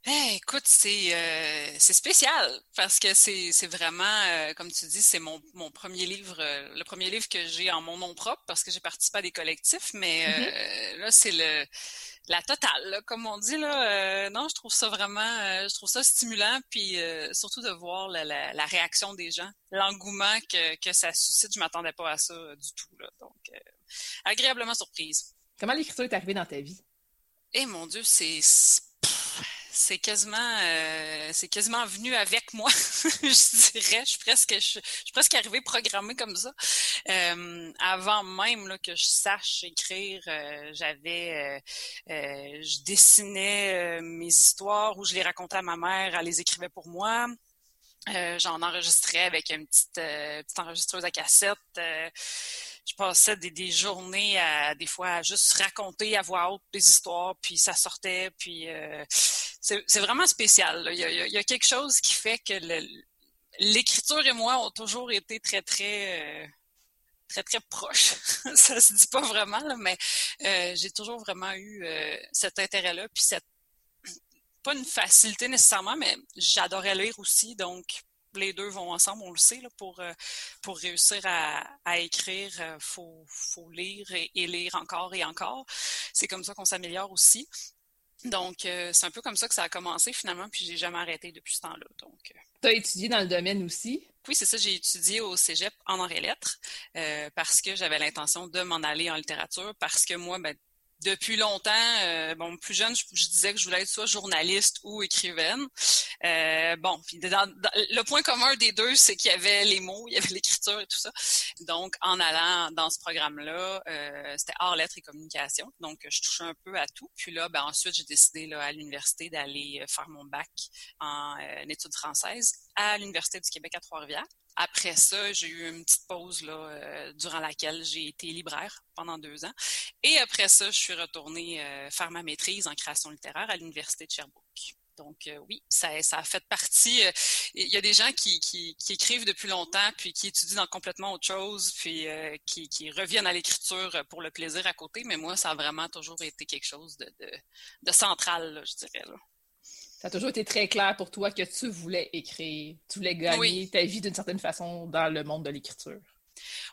E: Eh, écoute, c'est euh, spécial parce que c'est vraiment, euh, comme tu dis, c'est mon, mon premier livre, euh, le premier livre que j'ai en mon nom propre parce que j'ai participé à des collectifs, mais mm-hmm. là, c'est le la totale, comme on dit là. non, je trouve ça vraiment, je trouve ça stimulant, puis surtout de voir la, la, réaction des gens, l'engouement que, que ça suscite. Je m'attendais pas à ça du tout là, donc agréablement surprise.
A: Comment l'écriture est arrivée dans ta vie?
E: Eh mon Dieu, c'est c'est quasiment euh, quasiment venu avec moi, je dirais. Je suis presque je, suis presque arrivée programmée comme ça. Euh, avant même là, que je sache écrire, euh, j'avais je dessinais mes histoires ou je les racontais à ma mère, elle les écrivait pour moi. J'en enregistrais avec une petite, petite enregistreuse à cassette je passais des, des, journées à des fois à juste raconter à voix haute des histoires, puis ça sortait, puis c'est vraiment spécial. Il y, a, quelque chose qui fait que l'écriture et moi ont toujours été très, très, euh, très, très proches. ça se dit pas vraiment, mais euh, j'ai toujours vraiment eu euh, cet intérêt-là, puis cette pas une facilité nécessairement, mais j'adorais lire aussi, donc les deux vont ensemble, on le sait, là, pour, pour réussir à, écrire, il faut, faut, lire et, lire encore et encore. C'est comme ça qu'on s'améliore aussi. Donc, euh, c'est un peu comme ça que ça a commencé finalement, puis j'ai jamais arrêté depuis ce temps-là. Donc,
A: euh. tu as étudié dans le domaine aussi?
E: Oui, c'est ça. J'ai étudié au Cégep en arts et lettres euh, parce que j'avais l'intention de m'en aller en littérature parce que moi, ben, depuis longtemps, euh, bon, plus jeune, je, disais que je voulais être soit journaliste ou écrivaine. Euh, bon, le point commun des deux, c'est qu'il y avait les mots, il y avait l'écriture et tout ça. Donc, en allant dans ce programme-là, euh, c'était art, lettres et communication. Donc, je touchais un peu à tout. Puis là, ben, ensuite, j'ai décidé là, à l'université d'aller faire mon bac en études françaises à l'Université du Québec à Trois-Rivières. Après ça, j'ai eu une petite pause là, euh, durant laquelle j'ai été libraire pendant deux ans. Et après ça, je suis retournée euh, faire ma maîtrise en création littéraire à l'Université de Sherbrooke. Donc euh, oui, ça, a fait partie. Il y a des gens qui, écrivent depuis longtemps, puis qui étudient dans complètement autre chose, puis qui, reviennent à l'écriture pour le plaisir à côté. Mais moi, ça a vraiment toujours été quelque chose de, central, je dirais.
A: Ça a toujours été très clair pour toi que tu voulais écrire, tu voulais gagner ta vie d'une certaine façon dans le monde de l'écriture.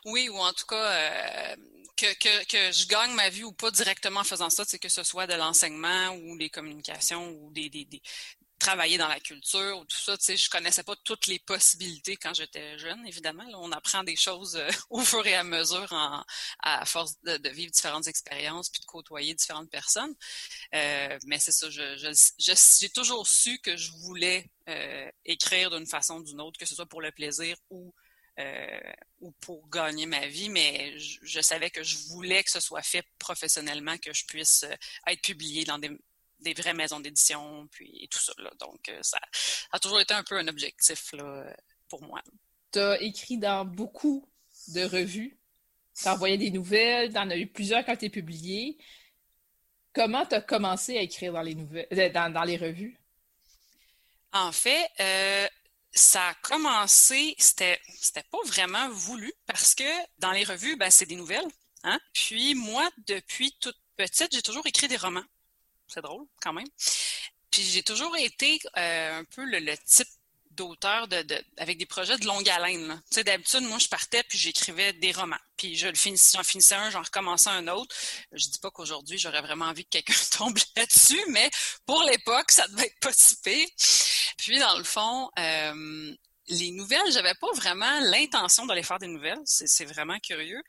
E: Oui, ou en tout cas, euh, que, que, que, je gagne ma vie ou pas directement en faisant ça, c'est que ce soit de l'enseignement ou des communications ou des, des, travailler dans la culture ou tout ça. Tu sais, je connaissais pas toutes les possibilités quand j'étais jeune, évidemment. on apprend des choses euh, au fur et à mesure en, à force de, vivre différentes expériences puis de côtoyer différentes personnes. Euh, mais c'est ça, j'ai toujours su que je voulais euh, écrire d'une façon ou d'une autre, que ce soit pour le plaisir ou ou pour gagner ma vie, mais je, je, savais que je voulais que ce soit fait professionnellement, que je puisse être publié dans des, des vraies maisons d'édition, puis tout ça. Donc, euh, ça a toujours été un peu un objectif là, pour moi.
A: Tu as écrit dans beaucoup de revues. Tu as envoyé des nouvelles, tu en as eu plusieurs quand tu es publié. Comment tu as commencé à écrire dans les nouvelles, euh, dans, les revues?
E: En fait, euh, ça a commencé, c'était, c'était pas vraiment voulu parce que dans les revues, ben, c'est des nouvelles. Hein? Puis moi, depuis toute petite, j'ai toujours écrit des romans. C'est drôle, quand même. Puis j'ai toujours été euh, un peu le, type d'auteur de, avec des projets de longue haleine. Tu sais, d'habitude, moi, je partais puis j'écrivais des romans. Puis je finissais, j'en finissais un, j'en recommençais un autre. Je dis pas qu'aujourd'hui, j'aurais vraiment envie que quelqu'un tombe là-dessus, mais pour l'époque, ça devait être pas si Puis dans le fond, euh, les nouvelles, j'avais pas vraiment l'intention d'aller faire des nouvelles. C'est vraiment curieux.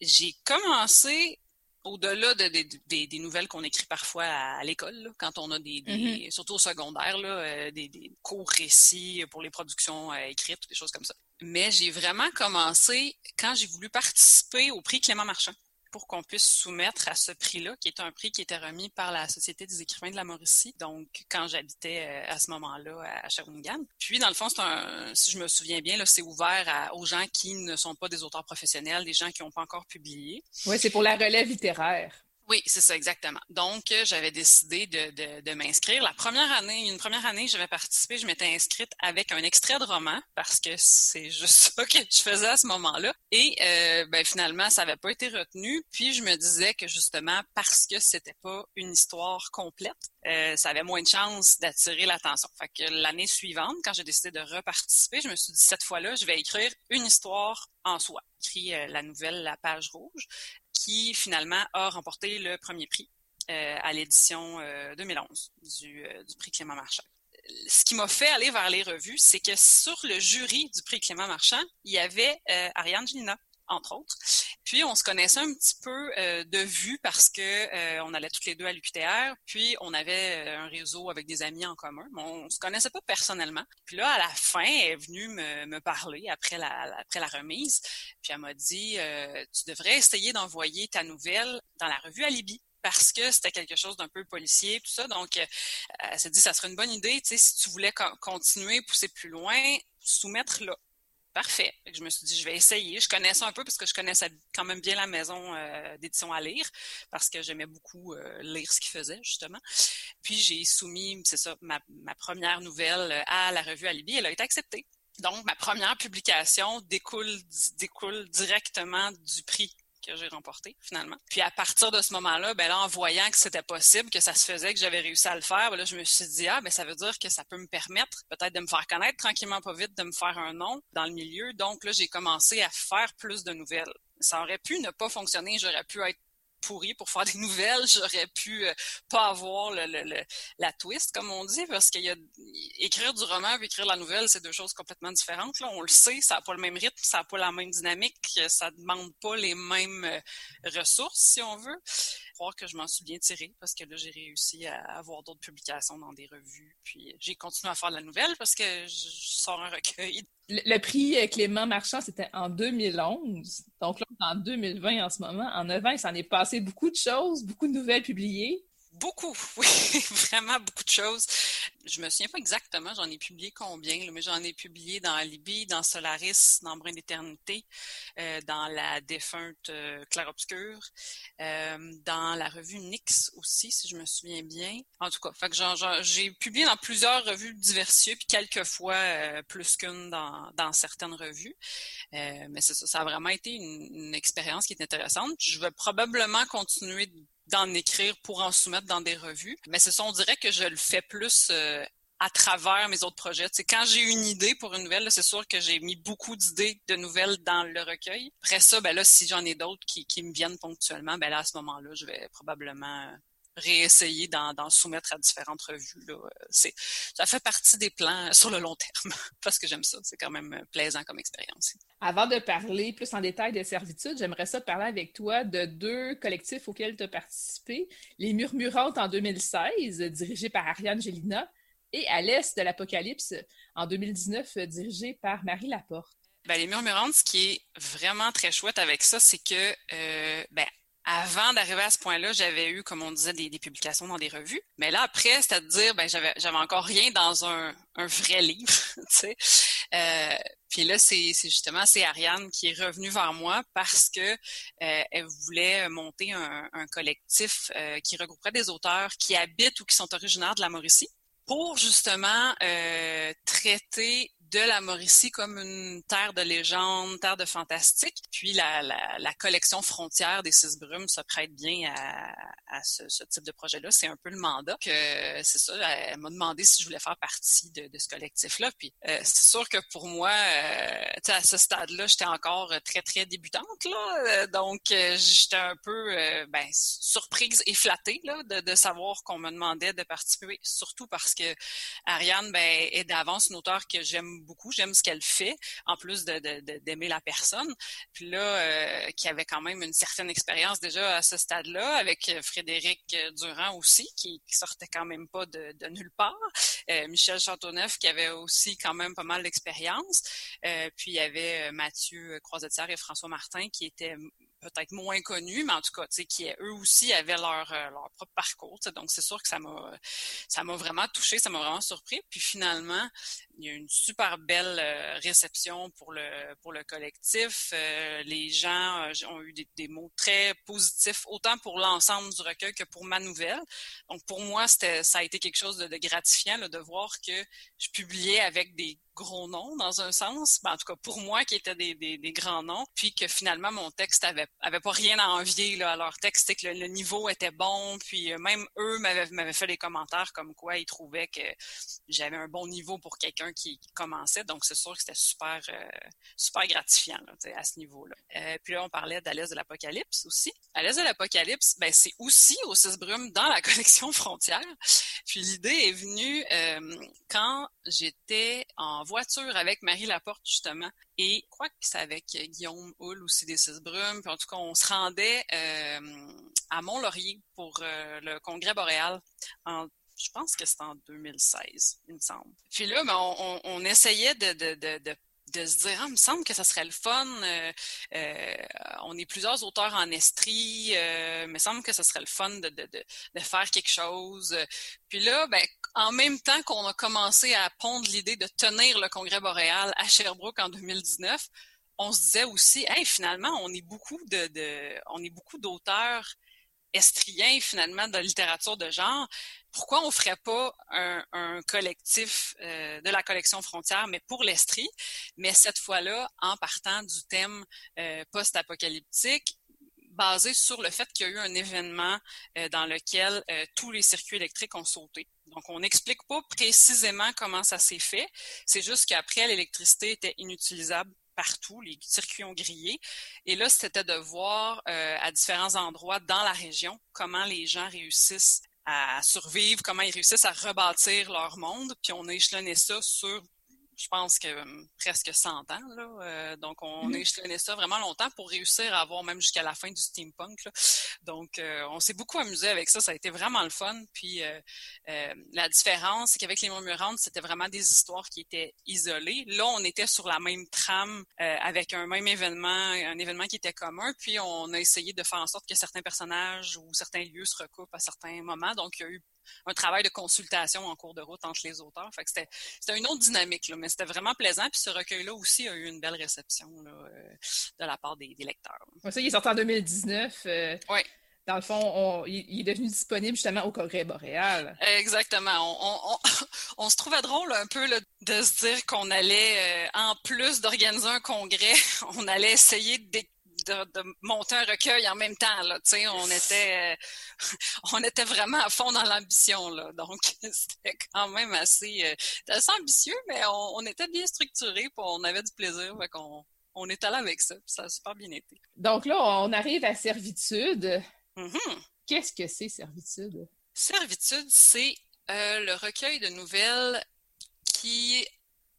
E: J'ai commencé au-delà de, des nouvelles qu'on écrit parfois à, l'école, quand on a des, mm-hmm. surtout au secondaire, là, euh, des, courts récits pour les productions euh, écrites, des choses comme ça. Mais j'ai vraiment commencé quand j'ai voulu participer au prix Clément Marchand pour qu'on puisse soumettre à ce prix-là, qui est un prix qui était remis par la Société des écrivains de la Mauricie, donc quand j'habitais euh, à ce moment-là à Shawinigan. Puis, dans le fond, c'est un, si je me souviens bien, c'est ouvert aux gens qui ne sont pas des auteurs professionnels, des gens qui n'ont pas encore publié.
A: Oui, c'est pour la relève littéraire.
E: Oui, c'est ça, exactement. Donc, euh, j'avais décidé de, m'inscrire. La première année, une première année, j'avais participé, je m'étais inscrite avec un extrait de roman parce que c'est juste ça que je faisais à ce moment-là. Et euh, ben, finalement, ça n'avait pas été retenu. Puis, je me disais que justement, parce que c'était pas une histoire complète, euh, ça avait moins de chances d'attirer l'attention. Fait que l'année suivante, quand j'ai décidé de reparticiper, je me suis dit, cette fois-là, je vais écrire une histoire en soi. Écrit euh, la nouvelle La page rouge qui finalement a remporté le premier prix euh, à l'édition 2011 euh, du, euh, du prix Clément Marchand. Ce qui m'a fait aller vers les revues, c'est que sur le jury du prix Clément Marchand, il y avait Ariane Gélina, entre autres. Puis on se connaissait un petit peu de vue parce que on allait toutes les deux à l'UQTR, puis on avait un réseau avec des amis en commun, mais on se connaissait pas personnellement. Puis là, à la fin, elle est venue me, parler après la, après la remise, puis elle m'a dit euh, Tu devrais essayer d'envoyer ta nouvelle dans la revue Alibi parce que c'était quelque chose d'un peu policier, tout ça. Donc, euh, elle s'est dit, ça serait une bonne idée, tu sais, si tu voulais continuer, pousser plus loin, soumettre là. Parfait. Je me suis dit, je vais essayer. Je connais ça un peu parce que je connaissais quand même bien la maison euh, d'édition à lire parce que j'aimais beaucoup euh, lire ce qu'ils faisaient, justement. Puis j'ai soumis, c'est ça, ma, ma, première nouvelle à la revue Alibi. Elle a été acceptée. Donc, ma première publication découle, découle directement du prix que j'ai remporté finalement. Puis à partir de ce moment-là, ben là, en voyant que c'était possible, que ça se faisait, que j'avais réussi à le faire, ben là, je me suis dit ah ben ça veut dire que ça peut me permettre peut-être de me faire connaître tranquillement, pas vite, de me faire un nom dans le milieu. Donc là, j'ai commencé à faire plus de nouvelles. Ça aurait pu ne pas fonctionner, j'aurais pu être pourri pour faire des nouvelles, j'aurais pu euh, pas avoir le, la twist, comme on dit, parce qu'il y a écrire du roman et écrire la nouvelle, c'est deux choses complètement différentes. Là. On le sait, ça n'a pas le même rythme, ça n'a pas la même dynamique, ça demande pas les mêmes euh, ressources, si on veut. Croire que je m'en suis bien tirée, parce que là, j'ai réussi à avoir d'autres publications dans des revues. Puis j'ai continué à faire de la nouvelle parce que je sors un recueil
A: le, prix Clément Marchand, c'était en 2011. Donc là, en 2020 en ce moment. En 9 ans, il s'en est passé beaucoup de choses, beaucoup de nouvelles publiées.
E: Beaucoup, oui, vraiment beaucoup de choses. Je me souviens pas exactement, j'en ai publié combien, mais j'en ai publié dans Libye, dans Solaris, dans Brin d'éternité, euh, dans la défunte euh, Claire Obscure, euh, dans la revue Nix aussi, si je me souviens bien. En tout cas, j'ai publié dans plusieurs revues diversifiées, puis quelques fois euh, plus qu'une dans, certaines revues. Euh, mais ça, ça a vraiment été une, une expérience qui est intéressante. Je vais probablement continuer d'en écrire pour en soumettre dans des revues. Mais c'est ça, on dirait que je le fais plus euh, à travers mes autres projets. C'est quand j'ai une idée pour une nouvelle, c'est sûr que j'ai mis beaucoup d'idées de nouvelles dans le recueil. Après ça, ben là, si j'en ai d'autres qui, qui, me viennent ponctuellement, ben là, à ce moment-là, je vais probablement réessayer d'en soumettre à différentes revues. Là. C'est, ça fait partie des plans sur le long terme, parce que j'aime ça. C'est quand même plaisant comme expérience.
A: Avant de parler plus en détail des servitudes, j'aimerais ça parler avec toi de deux collectifs auxquels tu as participé. Les Murmurantes en 2016, dirigés par Ariane Gélina, et À l'Est de l'Apocalypse en 2019, dirigé par Marie Laporte.
E: Ben, les Murmurantes, ce qui est vraiment très chouette avec ça, c'est que euh, ben, avant d'arriver à ce point-là, j'avais eu, comme on disait, des, publications dans des revues. Mais là, après, c'est-à-dire, ben, j'avais, j'avais encore rien dans un, un vrai livre, tu sais. Euh, puis là, c'est, c'est justement, c'est Ariane qui est revenue vers moi parce que euh, elle voulait monter un, un collectif euh, qui regrouperait des auteurs qui habitent ou qui sont originaires de la Mauricie pour justement euh, traiter de la Mauricie comme une terre de légende, terre de fantastique. Puis la, la, la collection frontière des Six Brumes se prête bien à, à ce, ce, type de projet-là. C'est un peu le mandat que c'est ça. Elle m'a demandé si je voulais faire partie de, de ce collectif-là. Puis euh, c'est sûr que pour moi, euh, à ce stade-là, j'étais encore très très débutante là, donc euh, j'étais un peu euh, ben, surprise et flattée là, de, de savoir qu'on me demandait de participer, surtout parce que Ariane ben, est d'avance une auteure que j'aime beaucoup, j'aime ce qu'elle fait, en plus de, d'aimer la personne. Puis là, euh, qui avait quand même une certaine expérience déjà à ce stade-là, avec euh, Frédéric euh, Durand aussi, qui, qui sortait quand même pas de, nulle part. Euh, Michel Châteauneuf, qui avait aussi quand même pas mal d'expérience. Euh, puis il y avait Mathieu Croisetière et François Martin, qui étaient peut-être moins connus, mais en tout cas, qui eux aussi avaient leur, euh, leur propre parcours. Donc, c'est sûr que ça m'a ça m'a vraiment touché, ça m'a vraiment surpris. Puis finalement, il y a une super belle euh, réception pour le pour le collectif. Euh, les gens ont eu des, des, mots très positifs, autant pour l'ensemble du recueil que pour ma nouvelle. Donc, pour moi, c'était ça a été quelque chose de, gratifiant de voir que je publiais avec des gros noms dans un sens, ben, en tout cas pour moi qui étaient des, des, grands noms, puis que finalement mon texte avait, avait pas rien à envier là, à leur texte, c'est que le, niveau était bon, puis euh, même eux m'avaient fait des commentaires comme quoi ils trouvaient que j'avais un bon niveau pour quelqu'un qui, commençait, donc c'est sûr que c'était super euh, super gratifiant à ce niveau-là. Euh, puis là on parlait d'Alès de l'Apocalypse aussi. Alès de l'Apocalypse, ben c'est aussi au Six Brumes dans la collection Frontières. Puis l'idée est venue quand j'étais en voiture avec Marie Laporte, justement. Et je crois que c'est avec Guillaume Hull aussi des Six Brumes. Puis en tout cas, on se rendait euh, à Mont-Laurier pour euh, le congrès boréal en je pense que c'était en 2016, il me semble. Puis là, ben, on, on, essayait de, de, de, de de se dire, ah, il me semble que ça serait le fun. Euh, euh, on est plusieurs auteurs en estrie, euh, il me semble que ça serait le fun de, de, de, de faire quelque chose. Puis là, ben, en même temps qu'on a commencé à pondre l'idée de tenir le congrès boréal à Sherbrooke en 2019, on se disait aussi, hey, finalement, on est beaucoup de, on est beaucoup d'auteurs estriens finalement de littérature de genre. Pourquoi on ferait pas un, collectif euh, de la collection Frontières, mais pour l'Estrie, mais cette fois-là en partant du thème euh, post-apocalyptique basé sur le fait qu'il y a eu un événement euh, dans lequel tous les circuits électriques ont sauté. Donc, on n'explique pas précisément comment ça s'est fait. C'est juste qu'après, l'électricité était inutilisable partout, les circuits ont grillé. Et là, c'était de voir euh, à différents endroits dans la région comment les gens réussissent à survivre, comment ils réussissent à rebâtir leur monde. Puis on a ça sur je pense que presque 100 ans. Là. Euh, donc, on mmh. a échelonné ça vraiment longtemps pour réussir à avoir même jusqu'à la fin du steampunk. Là. Donc, euh, on s'est beaucoup amusé avec ça. Ça a été vraiment le fun. Puis, euh, la différence, c'est qu'avec les murmurantes, c'était vraiment des histoires qui étaient isolées. Là, on était sur la même trame avec un même événement, un événement qui était commun. Puis, on a essayé de faire en sorte que certains personnages ou certains lieux se recoupent à certains moments. Donc, il y a eu un travail de consultation en cours de route entre les auteurs. Fait que c'était, c'était une autre dynamique, là, mais c'était vraiment plaisant. Puis ce recueil-là aussi a eu une belle réception là, euh, de la part des, des lecteurs.
A: ça, il est sorti en 2019. Euh,
E: oui.
A: Dans le fond, on, il, est devenu disponible justement au Congrès boréal.
E: Exactement. On, on, on, se trouvait drôle un peu là, de se dire qu'on allait, euh, en plus d'organiser un congrès, on allait essayer de de, monter un recueil en même temps. Là, on était euh, on était vraiment à fond dans l'ambition. Là, donc, c'était quand même assez, euh, assez ambitieux, mais on, on, était bien structuré, on avait du plaisir. Fait qu'on on est allé avec ça, puis ça a super bien été.
A: Donc là, on arrive à Servitude.
E: Mm-hmm.
A: Qu'est-ce que c'est Servitude?
E: Servitude, c'est euh, le recueil de nouvelles qui,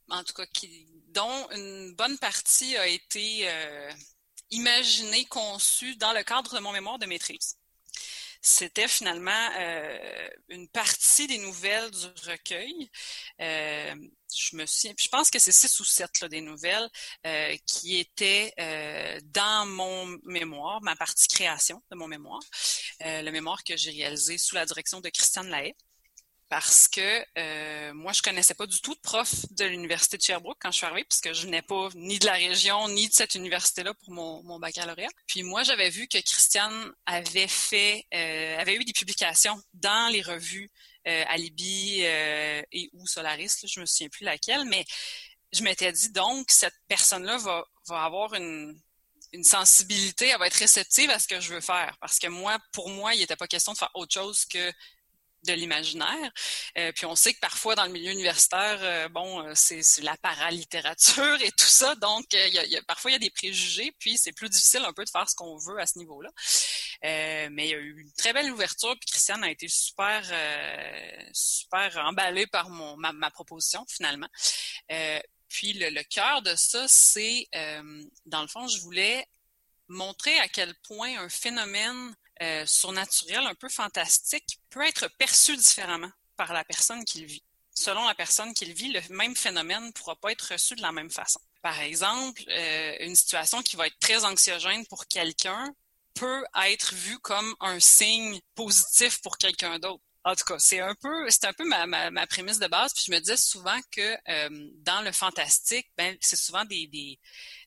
E: en tout cas, qui, dont une bonne partie a été euh, imaginé, conçu dans le cadre de mon mémoire de maîtrise. C'était finalement euh, une partie des nouvelles du recueil. Euh, je me suis, je pense que c'est six ou sept des nouvelles euh, qui étaient dans mon mémoire, ma partie création de mon mémoire, le mémoire que j'ai réalisé sous la direction de Christiane Lahaye parce que euh, moi, je connaissais pas du tout de prof de l'Université de Sherbrooke quand je suis arrivée, parce que je venais pas ni de la région, ni de cette université-là pour mon, baccalauréat. Puis moi, j'avais vu que Christiane avait fait, euh, avait eu des publications dans les revues euh, Alibi et ou Solaris, là, je me souviens plus laquelle, mais je m'étais dit donc, cette personne-là va, va avoir une, une sensibilité, elle va être réceptive à ce que je veux faire. Parce que moi, pour moi, il n'était pas question de faire autre chose que de l'imaginaire. Euh, puis on sait que parfois dans le milieu universitaire, euh, bon, euh, c'est, la paralittérature et tout ça, donc parfois il y a des préjugés, puis c'est plus difficile un peu de faire ce qu'on veut à ce niveau-là. mais il y a eu une très belle ouverture, puis Christiane a été super, super emballée par mon ma, ma proposition finalement. puis le, le cœur de ça, c'est dans le fond, je voulais montrer à quel point un phénomène euh, surnaturel, un peu fantastique, peut être perçu différemment par la personne qui le vit. Selon la personne qui le vit, le même phénomène ne pourra pas être reçu de la même façon. Par exemple, euh, une situation qui va être très anxiogène pour quelqu'un peut être vue comme un signe positif pour quelqu'un d'autre. En tout cas, c'est un peu, c'est un peu ma, ma, ma, prémisse de base. Puis je me disais souvent que euh, dans le fantastique, ben c'est souvent des, des,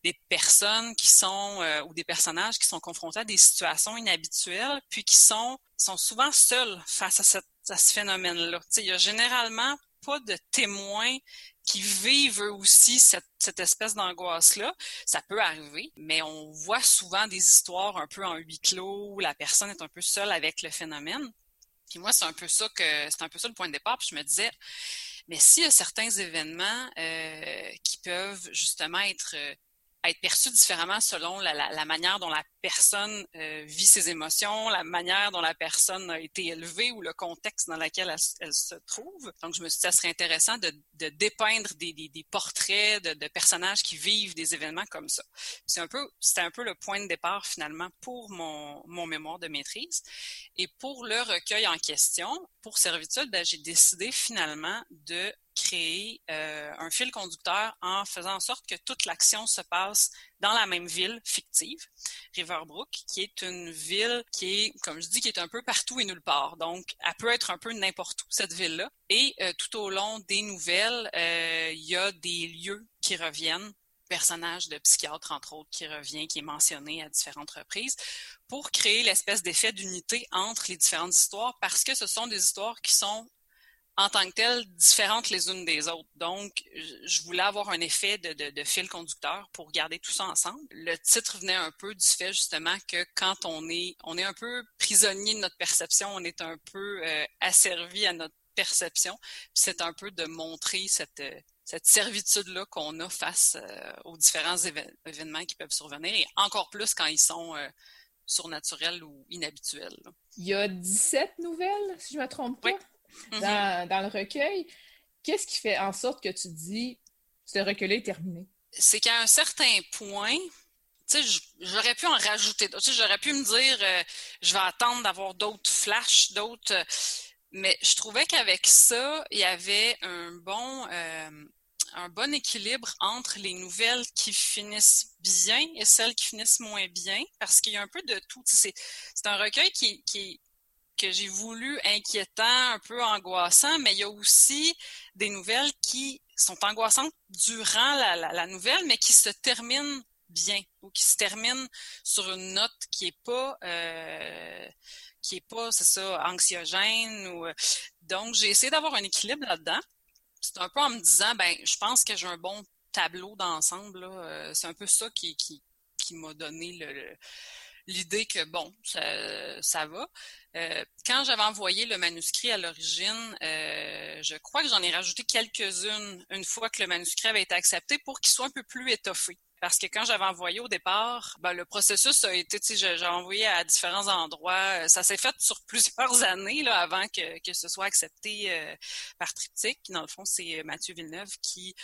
E: des, personnes qui sont euh, ou des personnages qui sont confrontés à des situations inhabituelles, puis qui sont sont souvent seuls face à, cette, à ce phénomène-là. Il y a généralement pas de témoins qui vivent eux aussi cette, cette espèce d'angoisse-là. Ça peut arriver, mais on voit souvent des histoires un peu en huis clos où la personne est un peu seule avec le phénomène. Puis moi, c'est un peu ça que c'est un peu ça le point de départ. Puis je me disais, mais s'il y a certains événements euh, qui peuvent justement être euh, être perçu différemment selon la, manière dont la personne euh, vit ses émotions, la manière dont la personne a été élevée ou le contexte dans lequel elle, se trouve. Donc, je me suis dit, ça serait intéressant de, dépeindre des, portraits de, personnages qui vivent des événements comme ça. C'est un peu, c'était un peu le point de départ finalement pour mon, mon mémoire de maîtrise. Et pour le recueil en question, pour servitude, ben, j'ai décidé finalement de créer euh, un fil conducteur en faisant en sorte que toute l'action se passe dans la même ville fictive, Riverbrook, qui est une ville qui est, comme je dis, qui est un peu partout et nulle part. Donc, elle peut être un peu n'importe où, cette ville-là. Et euh, tout au long des nouvelles, euh, il y a des lieux qui reviennent personnage de psychiatre, entre autres, qui revient, qui est mentionné à différentes reprises, pour créer l'espèce d'effet d'unité entre les différentes histoires, parce que ce sont des histoires qui sont en tant que telles différentes les unes des autres. Donc, je voulais avoir un effet de, de, de, fil conducteur pour garder tout ça ensemble. Le titre venait un peu du fait justement que quand on est, on est un peu prisonnier de notre perception, on est un peu euh, asservi à notre perception. C'est un peu de montrer cette, cette servitude-là qu'on a face euh, aux différents événements qui peuvent survenir, et encore plus quand ils sont euh, surnaturels ou inhabituels.
A: Il y a 17 nouvelles, si je ne me trompe pas, mm-hmm. dans, le recueil. Qu'est-ce qui fait en sorte que tu dis ce recueil est terminé?
E: C'est qu'à un certain point, j'aurais pu en rajouter d'autres. J'aurais pu me dire, euh, je vais attendre d'avoir d'autres flashs, d'autres mais je trouvais qu'avec ça, il y avait un bon, euh, un bon équilibre entre les nouvelles qui finissent bien et celles qui finissent moins bien, parce qu'il y a un peu de tout. C'est, un recueil qui, qui, que j'ai voulu inquiétant, un peu angoissant, mais il y a aussi des nouvelles qui sont angoissantes durant la, la, nouvelle, mais qui se terminent bien ou qui se terminent sur une note qui est pas euh, qui est pas, c'est ça, anxiogène. Euh, donc, j'ai essayé d'avoir un équilibre là-dedans. C'est un peu en me disant, ben, je pense que j'ai un bon tableau d'ensemble. Euh, c'est un peu ça qui, qui, m'a donné l'idée que bon, ça va. Euh, quand j'avais envoyé le manuscrit à l'origine, euh, je crois que j'en ai rajouté quelques-unes une fois que le manuscrit avait été accepté pour qu'il soit un peu plus étoffé. Parce que quand j'avais envoyé au départ, ben, le processus a été, tu sais, j'ai envoyé à différents endroits. Ça s'est fait sur plusieurs années là, avant que, que ce soit accepté euh, par Triptyque. Dans le fond, c'est Mathieu Villeneuve qui,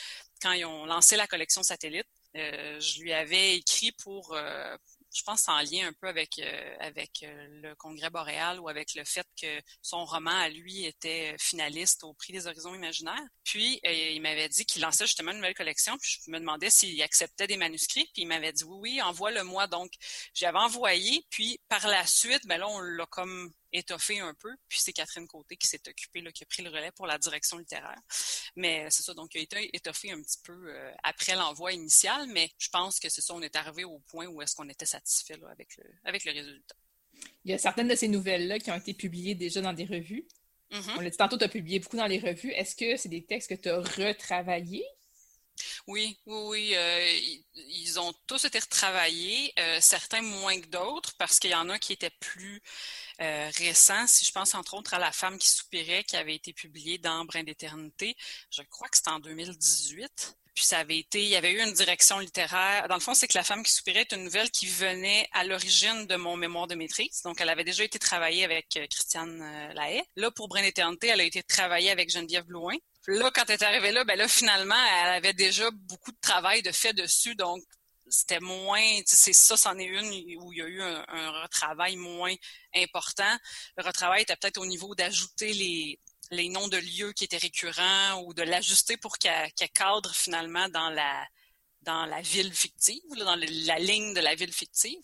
E: quand ils ont lancé la collection satellite, euh, je lui avais écrit pour, euh, je pense en lien un peu avec euh, avec euh, le Congrès boréal ou avec le fait que son roman à lui était finaliste au prix des horizons imaginaires. Puis euh, il m'avait dit qu'il lançait justement une nouvelle collection. Puis je me demandais s'il acceptait des manuscrits. Puis il m'avait dit oui, oui, envoie-le-moi. Donc j'avais envoyé. Puis par la suite, ben là on l'a comme étoffé un peu. Puis c'est Catherine Côté qui s'est occupée, là, qui a pris le relais pour la direction littéraire. Mais c'est ça, donc il a été étoffé un petit peu euh, après l'envoi initial, mais je pense que c'est ça, on est arrivé au point où est-ce qu'on était satisfait là, avec, le, avec le résultat.
A: Il y a certaines de ces nouvelles-là qui ont été publiées déjà dans des revues. Mm-hmm. On l'a dit tantôt, tu as publié beaucoup dans les revues. Est-ce que c'est des textes que tu as retravaillés?
E: Oui, oui, oui. Euh, ils ont tous été retravaillés, euh, certains moins que d'autres, parce qu'il y en a qui étaient plus euh, récents. Si je pense entre autres à La femme qui soupirait, qui avait été publiée dans Brin d'éternité, je crois que c'était en 2018. Puis ça avait été, il y avait eu une direction littéraire. Dans le fond, c'est que La femme qui soupirait est une nouvelle qui venait à l'origine de mon mémoire de maîtrise. Donc, elle avait déjà été travaillée avec Christiane Lahaye. Là, pour Brin d'éternité, elle a été travaillée avec Geneviève Blouin. Là, quand elle est arrivée là, ben là, finalement, elle avait déjà beaucoup de travail de fait dessus, donc c'était moins, c'est ça, c'en est une où il y a eu un, retravail moins important. Le retravail était peut-être au niveau d'ajouter les, les noms de lieux qui étaient récurrents ou de l'ajuster pour qu'elle cadre finalement dans la dans la ville fictive, dans la ligne de la ville fictive.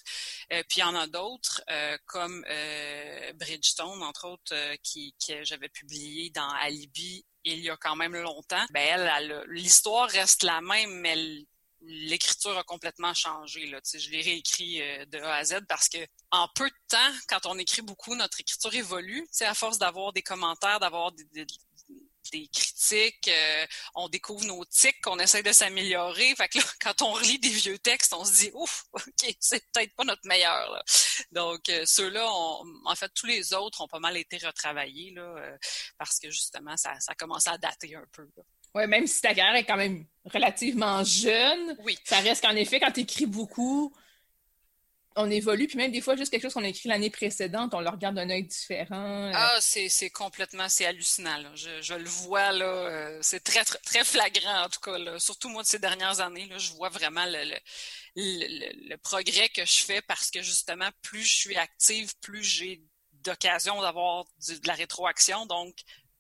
E: Euh, puis il y en a d'autres, euh, comme euh, Bridgestone, entre autres, euh, qui, que j'avais publié dans Alibi il y a quand même longtemps, ben elle, l'histoire reste la même, mais l'écriture a complètement changé. Je l'ai réécrit euh, de A à Z parce que en peu de temps, quand on écrit beaucoup, notre écriture évolue. À force d'avoir des commentaires, d'avoir des, critiques, euh, on découvre nos tics, on essaie de s'améliorer. Quand on relit des vieux textes, on se dit ouf, ok, c'est peut-être pas notre meilleur. Donc euh, ceux-là, en fait, tous les autres ont pas mal été retravaillés parce que justement, ça, ça commence à dater un peu.
A: Oui, même si ta carrière est quand même relativement jeune,
E: oui.
A: ça reste qu'en effet, quand tu écris beaucoup, on évolue, puis même des fois, juste quelque chose qu'on a écrit l'année précédente, on le regarde d'un œil différent.
E: Euh. Ah, c'est complètement, c'est hallucinant. Je, le vois, là, euh, c'est très, très, flagrant, en tout cas. Là. Surtout moi, de ces dernières années, là, je vois vraiment le, le, progrès que je fais parce que, justement, plus je suis active, plus j'ai d'occasion d'avoir de la rétroaction. Donc,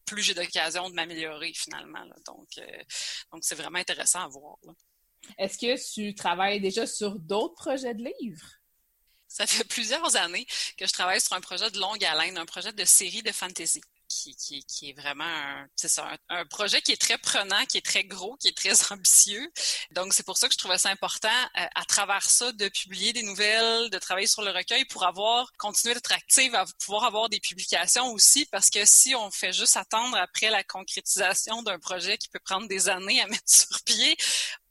E: plus j'ai d'occasion de m'améliorer finalement. Donc, donc c'est vraiment intéressant à voir.
A: Est-ce que tu travailles déjà sur d'autres projets de livres?
E: Ça fait plusieurs années que je travaille sur un projet de longue haleine, un projet de série de fantasy. Qui, est vraiment un, ça, un, projet qui est très prenant, qui est très gros, qui est très ambitieux. Donc, c'est pour ça que je trouvais ça important, euh, à travers ça, de publier des nouvelles, de travailler sur le recueil pour avoir, continuer d'être active, à pouvoir avoir des publications aussi, parce que si on fait juste attendre après la concrétisation d'un projet qui peut prendre des années à mettre sur pied,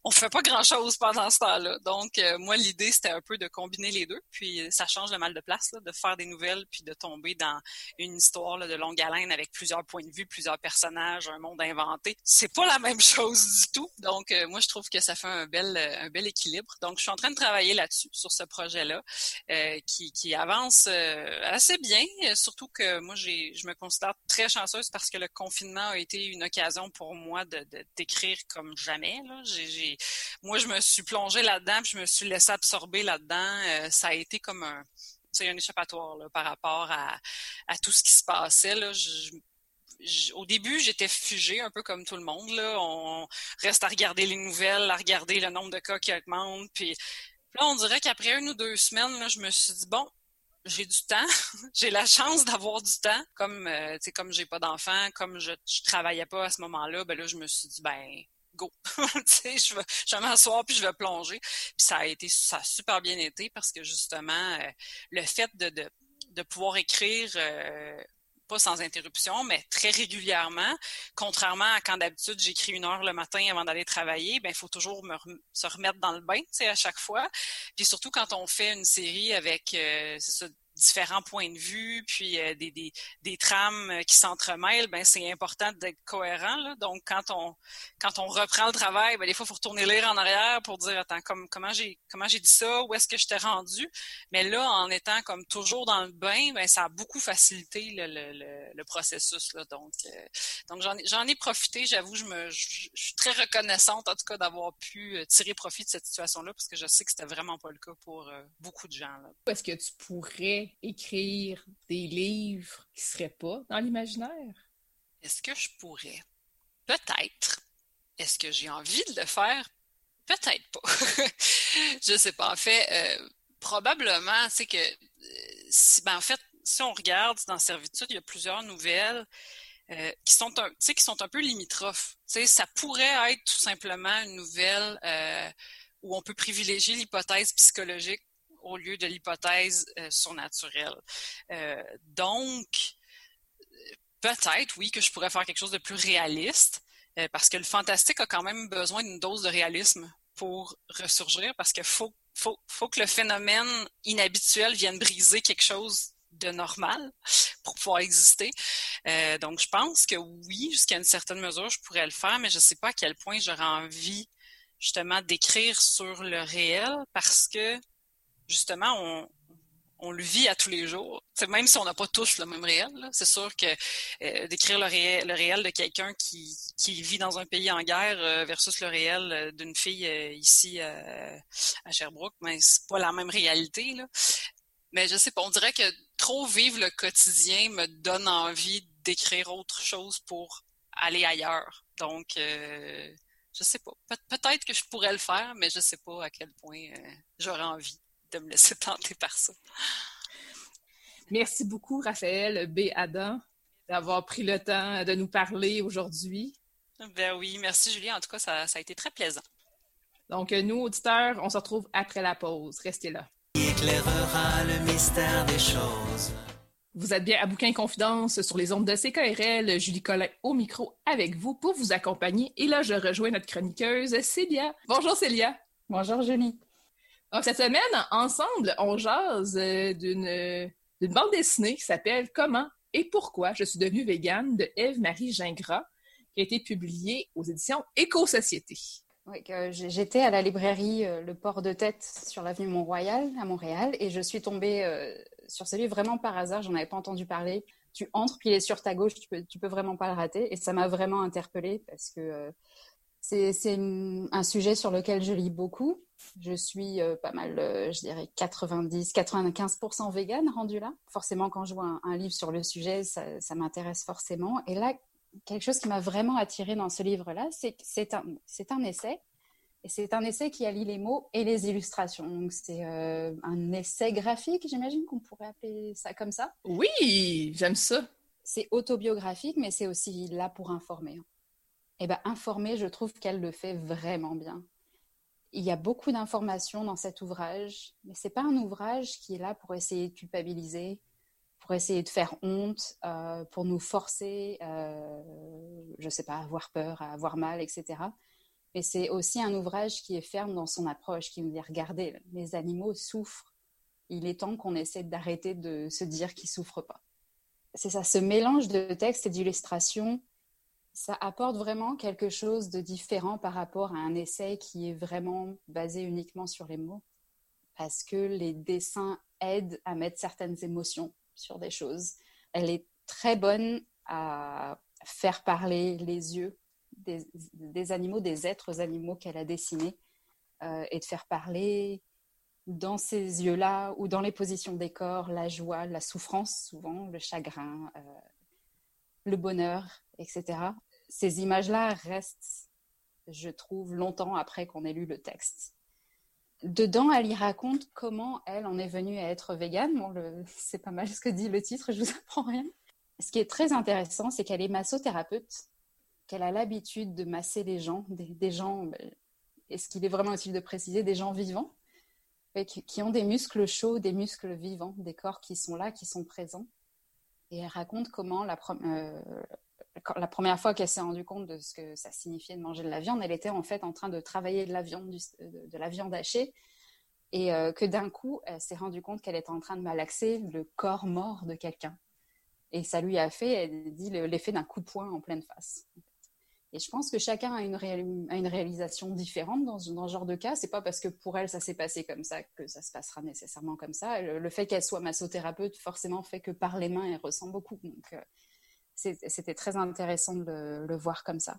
E: on fait pas grand chose pendant ce temps-là. Donc, euh, moi, l'idée, c'était un peu de combiner les deux. Puis, euh, ça change le mal de place, là, de faire des nouvelles, puis de tomber dans une histoire là, de longue haleine avec plusieurs points de vue, plusieurs personnages, un monde inventé. C'est pas la même chose du tout. Donc, euh, moi, je trouve que ça fait un bel, un bel équilibre. Donc, je suis en train de travailler là-dessus, sur ce projet-là, qui, qui avance assez bien. Surtout que moi, j'ai, je me considère très chanceuse parce que le confinement a été une occasion pour moi de, d'écrire comme jamais. Là. j'ai moi, je me suis plongée là-dedans, puis je me suis laissée absorber là-dedans. Euh, ça a été comme un, un échappatoire par rapport à, tout ce qui se passait. Là. au début, j'étais figée, un peu comme tout le monde. Là. On reste à regarder les nouvelles, à regarder le nombre de cas qui augmentent. Puis là, on dirait qu'après une ou deux semaines, là, je me suis dit, bon, j'ai du temps, j'ai la chance d'avoir du temps. Comme euh, tu sais, comme j'ai pas d'enfant, comme je, je travaillais pas à ce moment-là, ben là, je me suis dit, ben je vais, m'asseoir puis je vais plonger. Puis ça a été, ça a super bien été parce que justement, euh, le fait de, pouvoir écrire euh, pas sans interruption, mais très régulièrement. Contrairement à quand d'habitude j'écris une heure le matin avant d'aller travailler, ben il faut toujours se remettre dans le bain, tu à chaque fois. Puis surtout quand on fait une série avec, euh, différents points de vue, puis euh, des, des, trames euh, qui s'entremêlent, ben c'est important d'être cohérent. Là. Donc, quand on quand on reprend le travail, ben, des fois, il faut retourner lire en arrière pour dire attends, comme, comment j'ai dit ça, où est-ce que je t'ai rendu? Mais là, en étant comme toujours dans le bain, ben, ça a beaucoup facilité le, le, le, processus. Là. Donc, euh, donc j'en ai, profité, j'avoue, je me je, suis très reconnaissante en tout cas d'avoir pu tirer profit de cette situation-là, parce que je sais que c'était vraiment pas le cas pour beaucoup de gens.
A: Est-ce que tu pourrais écrire des livres qui ne seraient pas dans l'imaginaire?
E: Est-ce que je pourrais? Peut-être. Est-ce que j'ai envie de le faire? Peut-être pas. je ne sais pas. En fait, euh, probablement, c'est que euh, si, ben, en fait, si on regarde dans Servitude, il y a plusieurs nouvelles euh, qui sont un, qui sont un peu limitrophes. ça pourrait être tout simplement une nouvelle où on peut privilégier l'hypothèse psychologique au lieu de l'hypothèse euh, surnaturelle. Euh, donc, peut-être, oui, que je pourrais faire quelque chose de plus réaliste, euh, parce que le fantastique a quand même besoin d'une dose de réalisme pour ressurgir, parce qu'il faut, faut, que le phénomène inhabituel vienne briser quelque chose de normal pour pouvoir exister. Donc, je pense que oui, jusqu'à une certaine mesure, je pourrais le faire, mais je ne sais pas à quel point j'aurais envie justement d'écrire sur le réel parce que justement, on, le vit à tous les jours. même si on n'a pas tous le même réel, c'est sûr que euh, décrire le réel, de quelqu'un qui, vit dans un pays en guerre euh, versus le réel euh, d'une fille ici à Sherbrooke, mais c'est pas la même réalité. Mais je sais pas, on dirait que trop vivre le quotidien me donne envie d'écrire autre chose pour aller ailleurs. Donc, je sais pas. peut-être que je pourrais le faire, mais je sais pas à quel point j'aurais envie de me laisser tenter par ça.
A: Merci beaucoup, Raphaël B. Adam, d'avoir pris le temps de nous parler aujourd'hui.
E: Ben oui, merci Julie. En tout cas, ça, a été très plaisant.
A: Donc, nous, auditeurs, on se retrouve après la pause. Restez là.
B: éclairera le mystère des choses.
A: Vous êtes bien à Bouquin Confidence sur les ondes de CKRL. Julie Collin au micro avec vous pour vous accompagner. Et là, je rejoins notre chroniqueuse, Célia. Bonjour, Célia.
F: Bonjour, Julie.
A: Donc, cette semaine, ensemble, on jase euh, d'une bande dessinée qui s'appelle Comment et pourquoi je suis devenue végane de Eve-Marie Gingras, qui a été publiée aux éditions Éco-Société.
F: Oui, j'étais à la librairie euh, Le Port de Tête sur l'avenue Mont-Royal à Montréal et je suis tombée euh, sur ce livre vraiment par hasard, j'en avais pas entendu parler. Tu entres, puis il est sur ta gauche, tu peux vraiment pas le rater. Et ça m'a vraiment interpellée parce que c'est un sujet sur lequel je lis beaucoup. Je suis euh, pas mal, euh, je dirais 90, 95% vegan rendu là. Forcément, quand je vois un, livre sur le sujet, ça, m'intéresse forcément. Et là, quelque chose qui m'a vraiment attiré dans ce livre-là, c'est que c'est un, essai. Et c'est un essai qui allie les mots et les illustrations. Donc, c'est euh, un essai graphique, j'imagine qu'on pourrait appeler ça comme ça.
A: Oui, j'aime ça.
F: C'est autobiographique, mais c'est aussi là pour informer. Bien, informer, je trouve qu'elle le fait vraiment bien. Il y a beaucoup d'informations dans cet ouvrage, mais c'est pas un ouvrage qui est là pour essayer de culpabiliser, pour essayer de faire honte, euh, pour nous forcer, euh, je sais pas, à avoir peur, à avoir mal, etc. Mais c'est aussi un ouvrage qui est ferme dans son approche, qui nous dit regardez, les animaux souffrent. Il est temps qu'on essaie d'arrêter de se dire qu'ils souffrent pas. C'est ça, ce mélange de textes et d'illustrations ça apporte vraiment quelque chose de différent par rapport à un essai qui est vraiment basé uniquement sur les mots, parce que les dessins aident à mettre certaines émotions sur des choses. Elle est très bonne à faire parler les yeux des, animaux, des êtres animaux qu'elle a dessinés, euh, et de faire parler dans ces yeux-là ou dans les positions des corps, la joie, la souffrance souvent, le chagrin, euh, le bonheur, etc. Ces images-là restent, je trouve, longtemps après qu'on ait lu le texte. Dedans, elle y raconte comment elle en est venue à être végane. C'est pas mal ce que dit le titre, je vous apprends rien. Ce qui est très intéressant, c'est qu'elle est massothérapeute, qu'elle a l'habitude de masser les gens, des, gens, est-ce qu'il est vraiment utile de préciser, des gens vivants, qui, qui, ont des muscles chauds, des muscles vivants, des corps qui sont là, qui sont présents. Et elle raconte comment la, euh, la première fois qu'elle s'est rendue compte de ce que ça signifiait de manger de la viande, elle était en fait en train de travailler de la viande, hachée, et euh, que d'un coup, elle s'est rendue compte qu'elle était en train de malaxer le corps mort de quelqu'un. Et ça lui a fait, elle dit, l'effet d'un coup de poing en pleine face. Et je pense que chacun a une, réalisation différente dans, dans, ce genre de cas. C'est pas parce que pour elle ça s'est passé comme ça que ça se passera nécessairement comme ça. Le, fait qu'elle soit massothérapeute forcément fait que par les mains elle ressent beaucoup. Donc euh, c'était très intéressant de le, voir comme ça.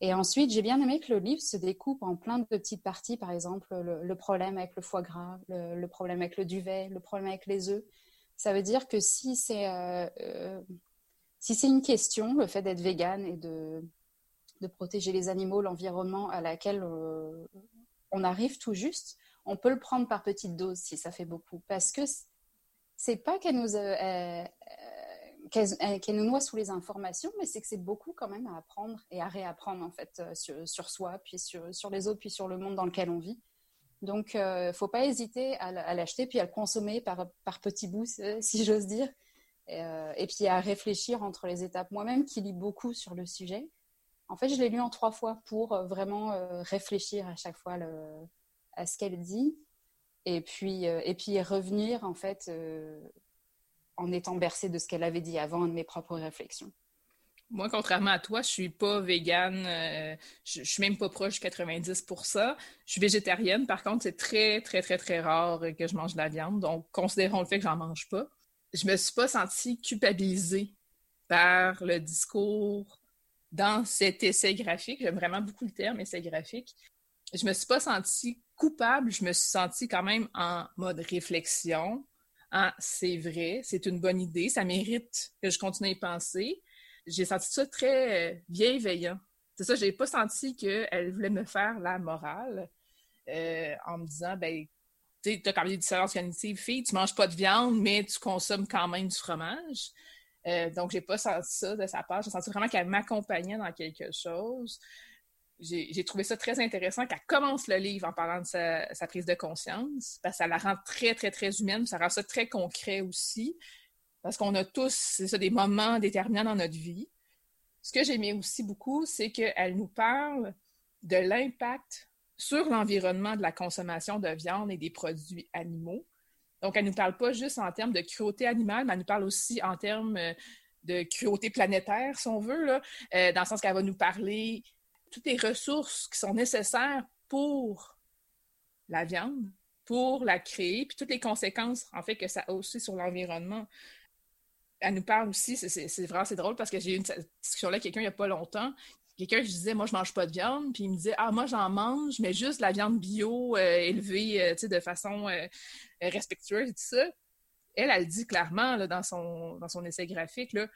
F: Et ensuite, j'ai bien aimé que le livre se découpe en plein de petites parties, par exemple le, problème avec le foie gras, le, problème avec le duvet, le problème avec les œufs. Ça veut dire que si c'est euh, euh, si une question, le fait d'être végane et de, de protéger les animaux, l'environnement à laquelle euh, on arrive tout juste, on peut le prendre par petites doses si ça fait beaucoup. Parce que c'est pas qu'elle nous, qu'elle nous noie sous les informations, mais c'est que c'est beaucoup quand même à apprendre et à réapprendre en fait euh, sur, soi, puis sur, les autres, puis sur le monde dans lequel on vit. Donc, il euh, ne faut pas hésiter à, l'acheter, puis à le consommer par, par petits bouts, si j'ose dire, et, euh, puis à réfléchir entre les étapes. Moi-même, qui lis beaucoup sur le sujet, en fait, je l'ai lu en trois fois pour vraiment réfléchir à chaque fois à ce qu'elle dit, et puis, et puis revenir en fait en étant bercée de ce qu'elle avait dit avant, de mes propres réflexions.
A: Moi, contrairement à toi, je suis pas végane, euh, je, suis même pas proche de 90 Je suis végétarienne. Par contre, c'est très, très, très, très rare que je mange de la viande. Donc, considérons le fait que j'en mange pas. Je me suis pas sentie culpabilisée par le discours dans cet essai graphique. J'aime vraiment beaucoup le terme essai graphique. Je me suis pas sentie coupable. Je me suis sentie quand même en mode réflexion ah, c'est vrai, c'est une bonne idée, ça mérite que je continue à y penser. J'ai senti ça très euh, bienveillant. C'est ça, j'ai pas senti qu'elle voulait me faire la morale euh, en me disant, ben, tu as quand même des différences cognitives, fille, tu manges pas de viande, mais tu consommes quand même du fromage. Euh, donc, j'ai pas senti ça de sa part. J'ai senti vraiment qu'elle m'accompagnait dans quelque chose j'ai trouvé ça très intéressant qu'elle commence le livre en parlant de sa, prise de conscience, parce que ça la rend très, très, très humaine, ça rend ça très concret aussi, parce qu'on a tous, des moments déterminants dans notre vie. Ce que j'aimais aussi beaucoup, c'est qu'elle nous parle de l'impact sur l'environnement de la consommation de viande et des produits animaux. Donc, elle ne nous parle pas juste en termes de cruauté animale, mais elle nous parle aussi en termes euh, de cruauté planétaire, si on veut, euh, dans le sens qu'elle va nous parler toutes les ressources qui sont nécessaires pour la viande, pour la créer, puis toutes les conséquences, en fait, que ça a aussi sur l'environnement. Elle nous parle aussi, c'est vraiment c'est drôle parce que j'ai eu une discussion-là avec quelqu'un il n'y a pas longtemps. Quelqu'un, je disais, moi, je mange pas de viande, puis il me disait, ah, moi, j'en mange, mais juste la viande bio, euh, élevée, euh, de façon euh, respectueuse et tout ça. Elle, elle dit clairement, dans, son, dans son essai graphique, là,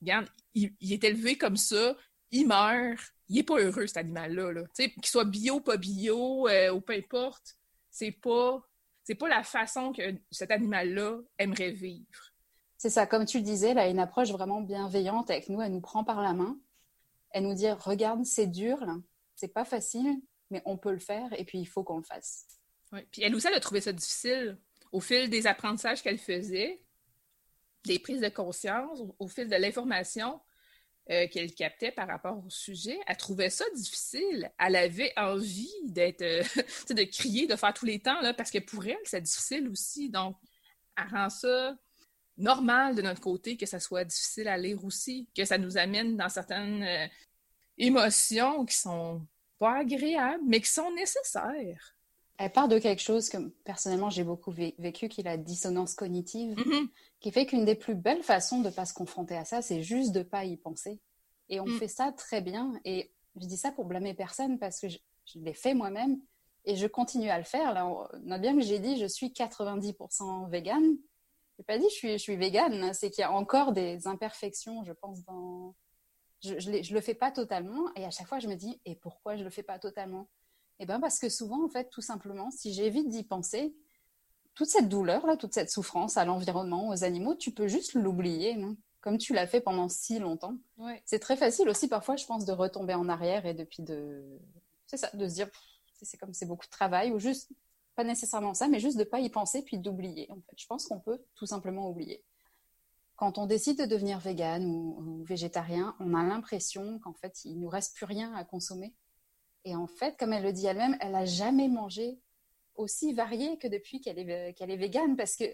A: regarde, il, est élevé comme ça, il meurt, il n'est pas heureux, cet animal-là. Là. Qu'il soit bio, pas bio, euh, ou peu importe, c'est pas, c'est pas la façon que cet animal-là aimerait vivre.
F: C'est ça, comme tu le disais, là, une approche vraiment bienveillante avec nous, elle nous prend par la main, elle nous dit, regarde, c'est dur, c'est pas facile, mais on peut le faire, et puis il faut qu'on le fasse.
A: Oui. Puis elle aussi, elle a trouvé ça difficile au fil des apprentissages qu'elle faisait, des prises de conscience, au, fil de l'information euh, qu'elle captait par rapport au sujet. Elle trouvait ça difficile. Elle avait envie d'être, euh, de crier, de faire tous les temps, là, parce que pour elle, c'est difficile aussi. Donc, elle rend ça normal de notre côté que ça soit difficile à lire aussi, que ça nous amène dans certaines euh, émotions qui sont pas agréables, mais qui sont nécessaires.
F: Elle part de quelque chose que personnellement j'ai beaucoup vécu, qui est la dissonance cognitive, mm-hmm. qui fait qu'une des plus belles façons de ne pas se confronter à ça, c'est juste de ne pas y penser. Et on mm. fait ça très bien. Et je dis ça pour blâmer personne parce que je, l'ai fait moi-même et je continue à le faire. Là, on a bien que j'ai dit je suis 90% vegan. Je n'ai pas dit je suis, je suis vegan, c'est qu'il y a encore des imperfections, je pense, dans. Je ne le fais pas totalement et à chaque fois je me dis et pourquoi je ne le fais pas totalement? Eh bien, parce que souvent, en fait, tout simplement, si j'évite d'y penser, toute cette douleur, là, toute cette souffrance à l'environnement, aux animaux, tu peux juste l'oublier, comme tu l'as fait pendant si longtemps. C'est très facile aussi, parfois, je pense, de retomber en arrière et depuis de. C'est ça, de se dire, c'est comme c'est beaucoup de travail, ou juste, pas nécessairement ça, mais juste de pas y penser puis d'oublier. En fait, je pense qu'on peut tout simplement oublier. Quand on décide de devenir vegan ou, ou végétarien, on a l'impression qu'en fait, il nous reste plus rien à consommer et en fait, comme elle le dit elle-même, elle n'a jamais mangé aussi varié que depuis qu'elle est, qu'elle est végane parce que,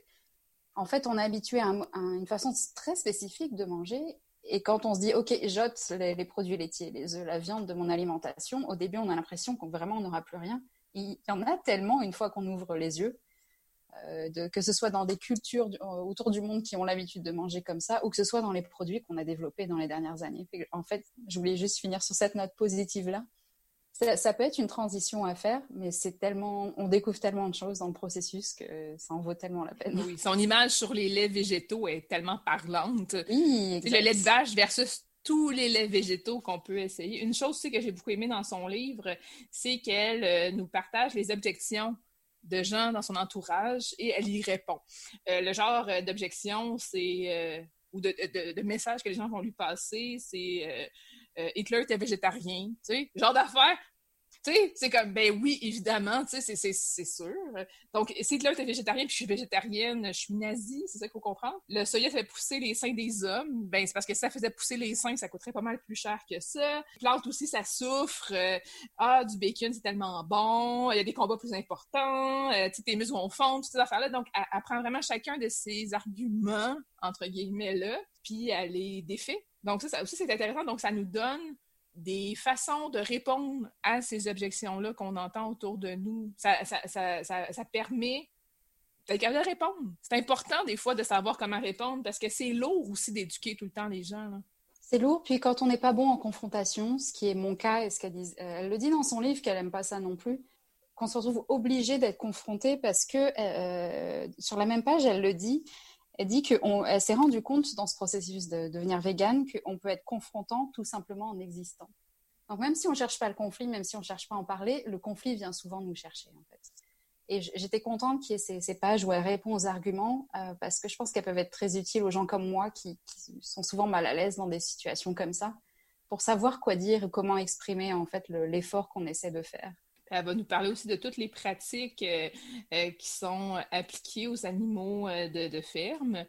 F: en fait, on est habitué à, une façon très spécifique de manger. Et quand on se dit, OK, j'ôte les, produits laitiers, les œufs, la viande de mon alimentation, au début, on a l'impression qu'on vraiment n'aura plus rien. Il y en a tellement une fois qu'on ouvre les yeux, euh, que ce soit dans des cultures euh, autour du monde qui ont l'habitude de manger comme ça, ou que ce soit dans les produits qu'on a développés dans les dernières années. En fait, je voulais juste finir sur cette note positive-là ça, peut être une transition à faire, mais c'est tellement, on découvre tellement de choses dans le processus que ça en vaut tellement la peine.
A: Oui, son image sur les laits végétaux est tellement parlante.
F: Oui,
A: Le lait de vache versus tous les laits végétaux qu'on peut essayer. Une chose aussi que j'ai beaucoup aimé dans son livre, c'est qu'elle euh, nous partage les objections de gens dans son entourage et elle y répond. Euh, le genre euh, d'objection, c'est ou de, de, de, messages que les gens vont lui passer, c'est euh, Hitler était végétarien, tu sais, genre d'affaires. Tu sais, c'est comme, ben oui, évidemment, tu sais, c'est sûr. Donc, si Hitler était végétarien, puis je suis végétarienne, je suis nazie, c'est ça qu'il faut comprendre. Le soya fait pousser les seins des hommes, ben c'est parce que si ça faisait pousser les seins, ça coûterait pas mal plus cher que ça. Plante aussi, ça souffre. Euh, ah, du bacon, c'est tellement bon. Il y a des combats plus importants. Euh, tu sais, tes muscles vont fondre, toutes ces affaires-là. Donc, elle, vraiment chacun de ces arguments, entre guillemets-là, puis elle les défait donc, ça, aussi, c'est intéressant. Donc, ça nous donne des façons de répondre à ces objections-là qu'on entend autour de nous. Ça, permet d'être capable de répondre. C'est important, des fois, de savoir comment répondre parce que c'est lourd aussi d'éduquer tout le temps les gens.
F: C'est lourd, puis quand on n'est pas bon en confrontation, ce qui est mon cas, et ce qu'elle dit, euh, elle le dit dans son livre qu'elle n'aime pas ça non plus, qu'on se retrouve obligé d'être confronté parce que euh, sur la même page, elle le dit, elle dit qu'elle s'est rendue compte dans ce processus de, devenir végane qu'on peut être confrontant tout simplement en existant. Donc même si on ne cherche pas le conflit, même si on ne cherche pas à en parler, le conflit vient souvent nous chercher en fait. Et j'étais contente qu'il y ait ces, pages où elle répond aux arguments euh, parce que je pense qu'elles peuvent être très utiles aux gens comme moi qui, sont souvent mal à l'aise dans des situations comme ça pour savoir quoi dire comment exprimer en fait l'effort qu'on essaie de faire.
A: Elle va nous parler aussi de toutes les pratiques euh, euh, qui sont appliquées aux animaux euh, de, ferme.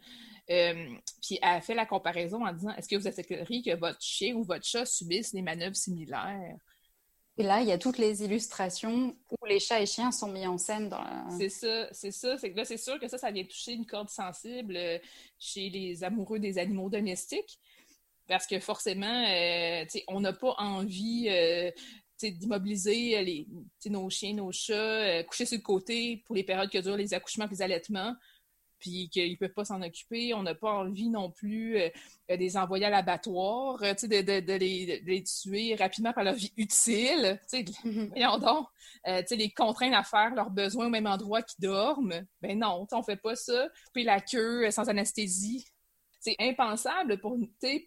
A: puis elle a fait la comparaison en disant est-ce que vous accepteriez que votre chien ou votre chat subisse des manœuvres similaires?
F: Et là, il y a toutes les illustrations où les chats et chiens sont mis en scène dans
A: C'est ça, c'est ça. C'est là, c'est sûr que ça, ça vient toucher une corde sensible chez les amoureux des animaux domestiques. Parce que forcément, on n'a pas envie d'immobiliser les, nos chiens, nos chats, euh, coucher sur le côté pour les périodes que durent les accouchements et les allaitements, puis qu'ils ne peuvent pas s'en occuper. On n'a pas envie non plus euh, de les envoyer à l'abattoir, euh, de, de, de, les, de, les, tuer rapidement par leur vie utile. Mm-hmm. Voyons donc, les contraindre à faire leurs besoins au même endroit qu'ils dorment. Ben non, on ne fait pas ça. Puis la queue sans anesthésie C'est impensable pour,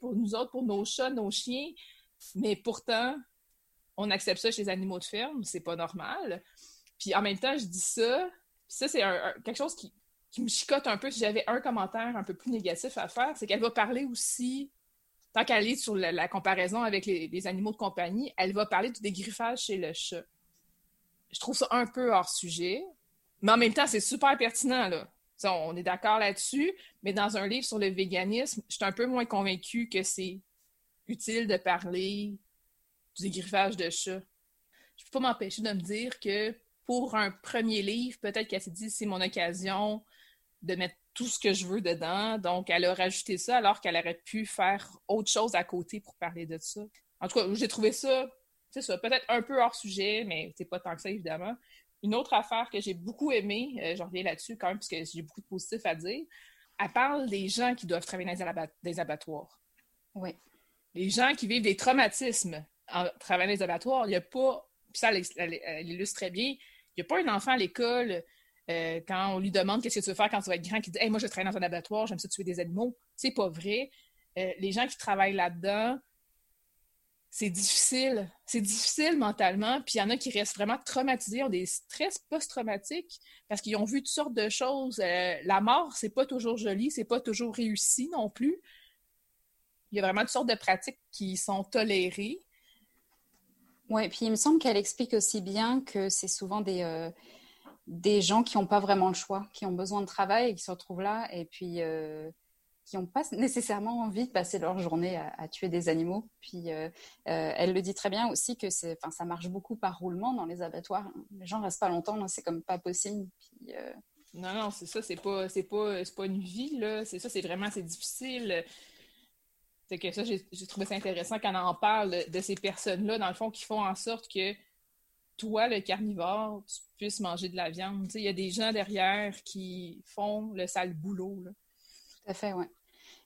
A: pour nous autres, pour nos chats, nos chiens, mais pourtant, on accepte ça chez les animaux de ferme, c'est pas normal. Puis en même temps, je dis ça, ça, c'est quelque chose qui, me chicote un peu. Si j'avais un commentaire un peu plus négatif à faire, c'est qu'elle va parler aussi, tant qu'elle est sur la, comparaison avec les, animaux de compagnie, elle va parler du dégriffage chez le chat. Je trouve ça un peu hors sujet, mais en même temps, c'est super pertinent, là. on est d'accord là-dessus, mais dans un livre sur le véganisme, je suis un peu moins convaincue que c'est utile de parler du dégriffage de chat. Je peux pas m'empêcher de me dire que pour un premier livre, peut-être qu'elle s'est dit c'est mon occasion de mettre tout ce que je veux dedans. Donc, elle a rajouté ça alors qu'elle aurait pu faire autre chose à côté pour parler de ça. En tout cas, j'ai trouvé ça, c'est ça, peut-être un peu hors sujet, mais c'est pas tant que ça, évidemment. Une autre affaire que j'ai beaucoup aimée, euh, j'en reviens là-dessus quand même, parce que j'ai beaucoup de positifs à dire, elle parle des gens qui doivent travailler dans les abattoirs.
F: Oui.
A: Les gens qui vivent des traumatismes en travaillant dans les abattoirs. Il n'y a pas, puis ça, elle, illustre très bien, il n'y a pas un enfant à l'école, euh, quand on lui demande qu'est-ce que tu veux faire quand tu vas être grand, qui dit hey, Moi, je travaille dans un abattoir, j'aime ça tuer des animaux. C'est pas vrai. Euh, les gens qui travaillent là-dedans, c'est difficile. C'est difficile mentalement. Puis il y en a qui restent vraiment traumatisés, ont des stress post-traumatiques parce qu'ils ont vu toutes sortes de choses. Euh, la mort, c'est pas toujours joli, c'est pas toujours réussi non plus. Il y a vraiment toutes sortes de pratiques qui sont tolérées.
F: Oui, puis il me semble qu'elle explique aussi bien que c'est souvent des, euh, des gens qui n'ont pas vraiment le choix, qui ont besoin de travail et qui se retrouvent là et puis euh, qui n'ont pas nécessairement envie de passer leur journée à, tuer des animaux. Puis euh, elle le dit très bien aussi que ça marche beaucoup par roulement dans les abattoirs. Les gens restent pas longtemps, c'est comme pas possible.
A: non, non, c'est ça, c'est pas, pas, pas une vie. C'est ça, c'est vraiment, c'est difficile. C'est que ça, j'ai trouvé ça intéressant quand on en parle de ces personnes-là, dans le fond, qui font en sorte que toi, le carnivore, tu puisses manger de la viande. Il y a des gens derrière qui font le sale boulot.
F: Tout à fait, oui.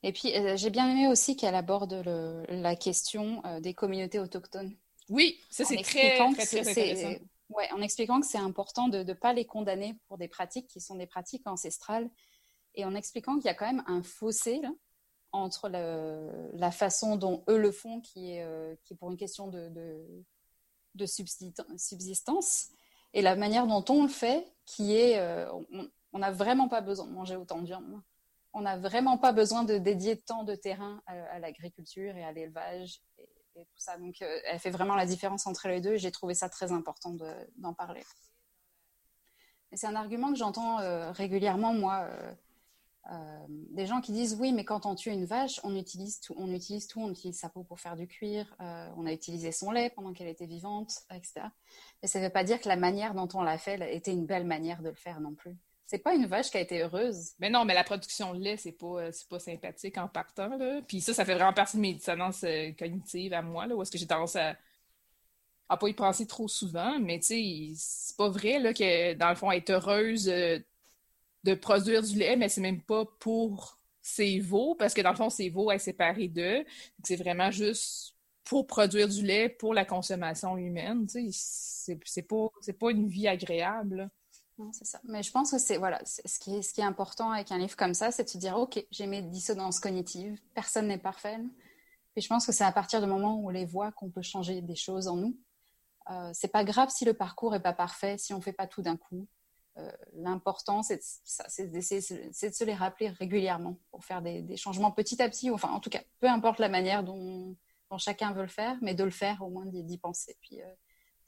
F: Et puis, euh, j'ai bien aimé aussi qu'elle aborde la question euh, des communautés autochtones.
A: Oui, ça, c'est très, très, très, intéressant.
F: Ouais, en expliquant que c'est important de ne pas les condamner pour des pratiques qui sont des pratiques ancestrales et en expliquant qu'il y a quand même un fossé là, entre la façon dont eux le font, qui est, euh, pour une question de, de, subsistance, et la manière dont on le fait, qui est, euh, on n'a vraiment pas besoin de manger autant de viande. On n'a vraiment pas besoin de dédier tant de terrain à, l'agriculture et à l'élevage et, tout ça. Donc, euh, elle fait vraiment la différence entre les deux. J'ai trouvé ça très important d'en parler. c'est un argument que j'entends régulièrement, moi euh, des gens qui disent oui, mais quand on tue une vache, on utilise tout, on utilise tout, on utilise sa peau pour faire du cuir, euh, on a utilisé son lait pendant qu'elle était vivante, etc. Mais ça ne veut pas dire que la manière dont on l'a fait était une belle manière de le faire non plus. C'est pas une vache qui a été heureuse.
A: Mais non, mais la production de lait, c'est pas, euh, pas sympathique en partant. Là. Puis ça, ça fait vraiment partie de mes dissonances cognitives à moi, là, où est-ce que j'ai tendance à, à pas y penser trop souvent. Mais tu sais, c'est pas vrai là, que, dans le fond, être heureuse de produire du lait, mais c'est même pas pour ses veaux, parce que dans le fond, ses veaux, est séparée d'eux. C'est vraiment juste pour produire du lait pour la consommation humaine. C'est pas, pas une vie agréable.
F: Non, c'est ça. Mais je pense que c'est voilà, ce qui est ce qui est important avec un livre comme ça, c'est de se dire ok, j'ai mes dissonances cognitives, personne n'est parfait. Et je pense que c'est à partir du moment où on les voit qu'on peut changer des choses en nous. Euh, c'est pas grave si le parcours est pas parfait, si on fait pas tout d'un coup. Euh, l'important, c'est de, se les rappeler régulièrement pour faire des, changements petit à petit, enfin en tout cas, peu importe la manière dont, chacun veut le faire, mais de le faire au moins d'y penser, puis euh,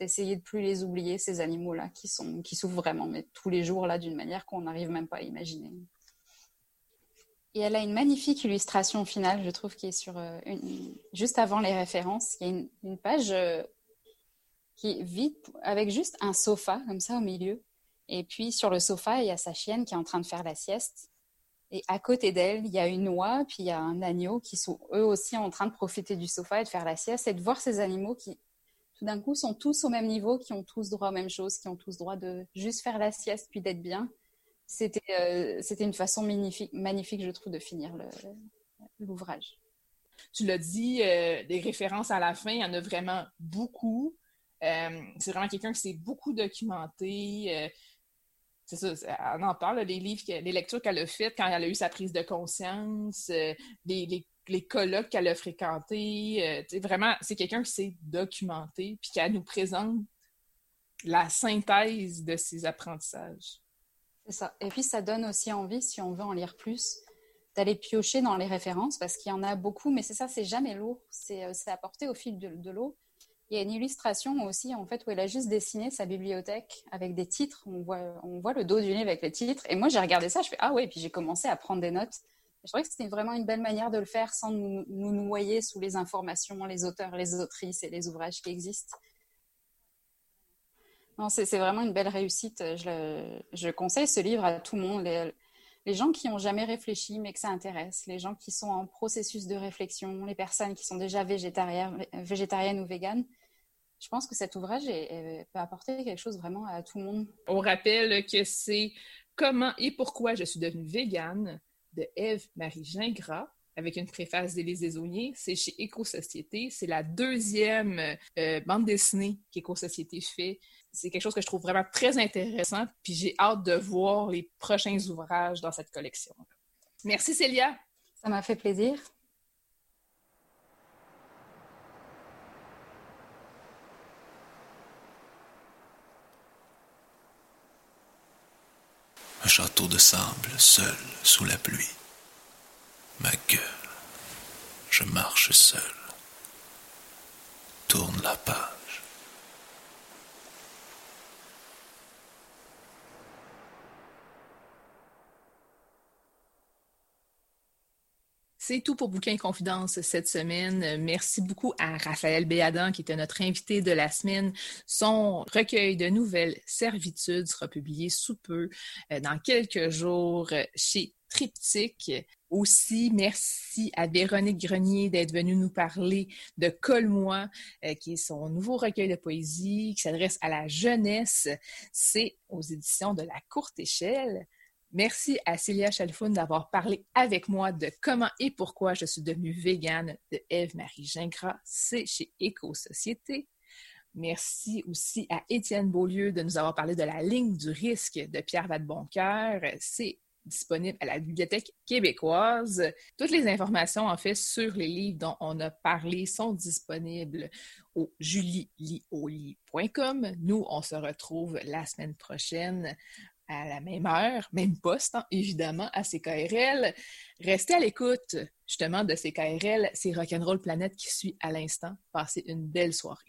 F: d'essayer de plus les oublier, ces animaux-là qui, souffrent vraiment, mais tous les jours là d'une manière qu'on n'arrive même pas à imaginer. Et elle a une magnifique illustration finale, je trouve, qui est sur euh, juste avant les références. Il y a une page qui est vide avec juste un sofa comme ça au milieu et puis sur le sofa, il y a sa chienne qui est en train de faire la sieste. Et à côté d'elle, il y a une oie, puis il y a un agneau qui sont eux aussi en train de profiter du sofa et de faire la sieste et de voir ces animaux qui, tout d'un coup, sont tous au même niveau, qui ont tous droit aux mêmes choses, qui ont tous droit de juste faire la sieste puis d'être bien. C'était euh, une façon magnifique, magnifique, je trouve, de finir l'ouvrage.
A: Tu l'as dit, euh, des références à la fin, il y en a vraiment beaucoup. Euh, c'est vraiment quelqu'un qui s'est beaucoup documenté c'est ça, on en parle, les livres, les lectures qu'elle a faites quand elle a eu sa prise de conscience, les, les, les, colloques qu'elle a fréquentés. vraiment, c'est quelqu'un qui s'est documenté puis qui nous présente la synthèse de ses apprentissages.
F: C'est ça. Et puis, ça donne aussi envie, si on veut en lire plus, d'aller piocher dans les références parce qu'il y en a beaucoup, mais c'est ça, c'est jamais lourd. C'est apporté au fil de l'eau. Il y a une illustration aussi, en fait, où elle a juste dessiné sa bibliothèque avec des titres. On voit, le dos du livre avec les titres. Et moi, j'ai regardé ça, je fais Ah ouais, et puis j'ai commencé à prendre des notes. je trouvais que c'était vraiment une belle manière de le faire sans nous, noyer sous les informations, les auteurs, les autrices et les ouvrages qui existent. Non, c'est vraiment une belle réussite. Je, conseille ce livre à tout le monde. Les, gens qui n'ont jamais réfléchi mais que ça intéresse, les gens qui sont en processus de réflexion, les personnes qui sont déjà végétariennes ou véganes je pense que cet ouvrage peut apporter quelque chose vraiment à tout le monde.
A: On rappelle que c'est Comment et pourquoi je suis devenue végane de Eve Marie Gingras avec une préface d'Élise Desaulniers. C'est chez Éco-Société. C'est la deuxième euh, bande dessinée qu'Éco-Société fait. C'est quelque chose que je trouve vraiment très intéressant. Puis j'ai hâte de voir les prochains ouvrages dans cette collection. Merci Célia.
F: Ça m'a fait plaisir.
B: Un château de sable seul sous la pluie. Ma gueule, je marche seul. Tourne la page.
A: C'est tout pour Bouquin Confidence cette semaine. Merci beaucoup à Raphaël Béadan, qui était notre invité de la semaine. Son recueil de nouvelles servitudes sera publié sous peu, euh, dans quelques jours, chez Triptyque. Aussi, merci à Véronique Grenier d'être venue nous parler de Colle-moi, euh, qui est son nouveau recueil de poésie qui s'adresse à la jeunesse. C'est aux éditions de la courte échelle. Merci à Célia Chalfoun d'avoir parlé avec moi de comment et pourquoi je suis devenue végane de Eve-Marie Gingras. C'est chez Éco-Société. Merci aussi à Étienne Beaulieu de nous avoir parlé de la ligne du risque de Pierre Vadeboncoeur. C'est disponible à la Bibliothèque québécoise. Toutes les informations, en fait, sur les livres dont on a parlé sont disponibles au julielioli.com. Nous, on se retrouve la semaine prochaine à la même heure, même poste, hein, évidemment, à CKRL. Restez à l'écoute, justement, de CKRL. C'est Rock'n'Roll Planète qui suit à l'instant. Passez une belle soirée.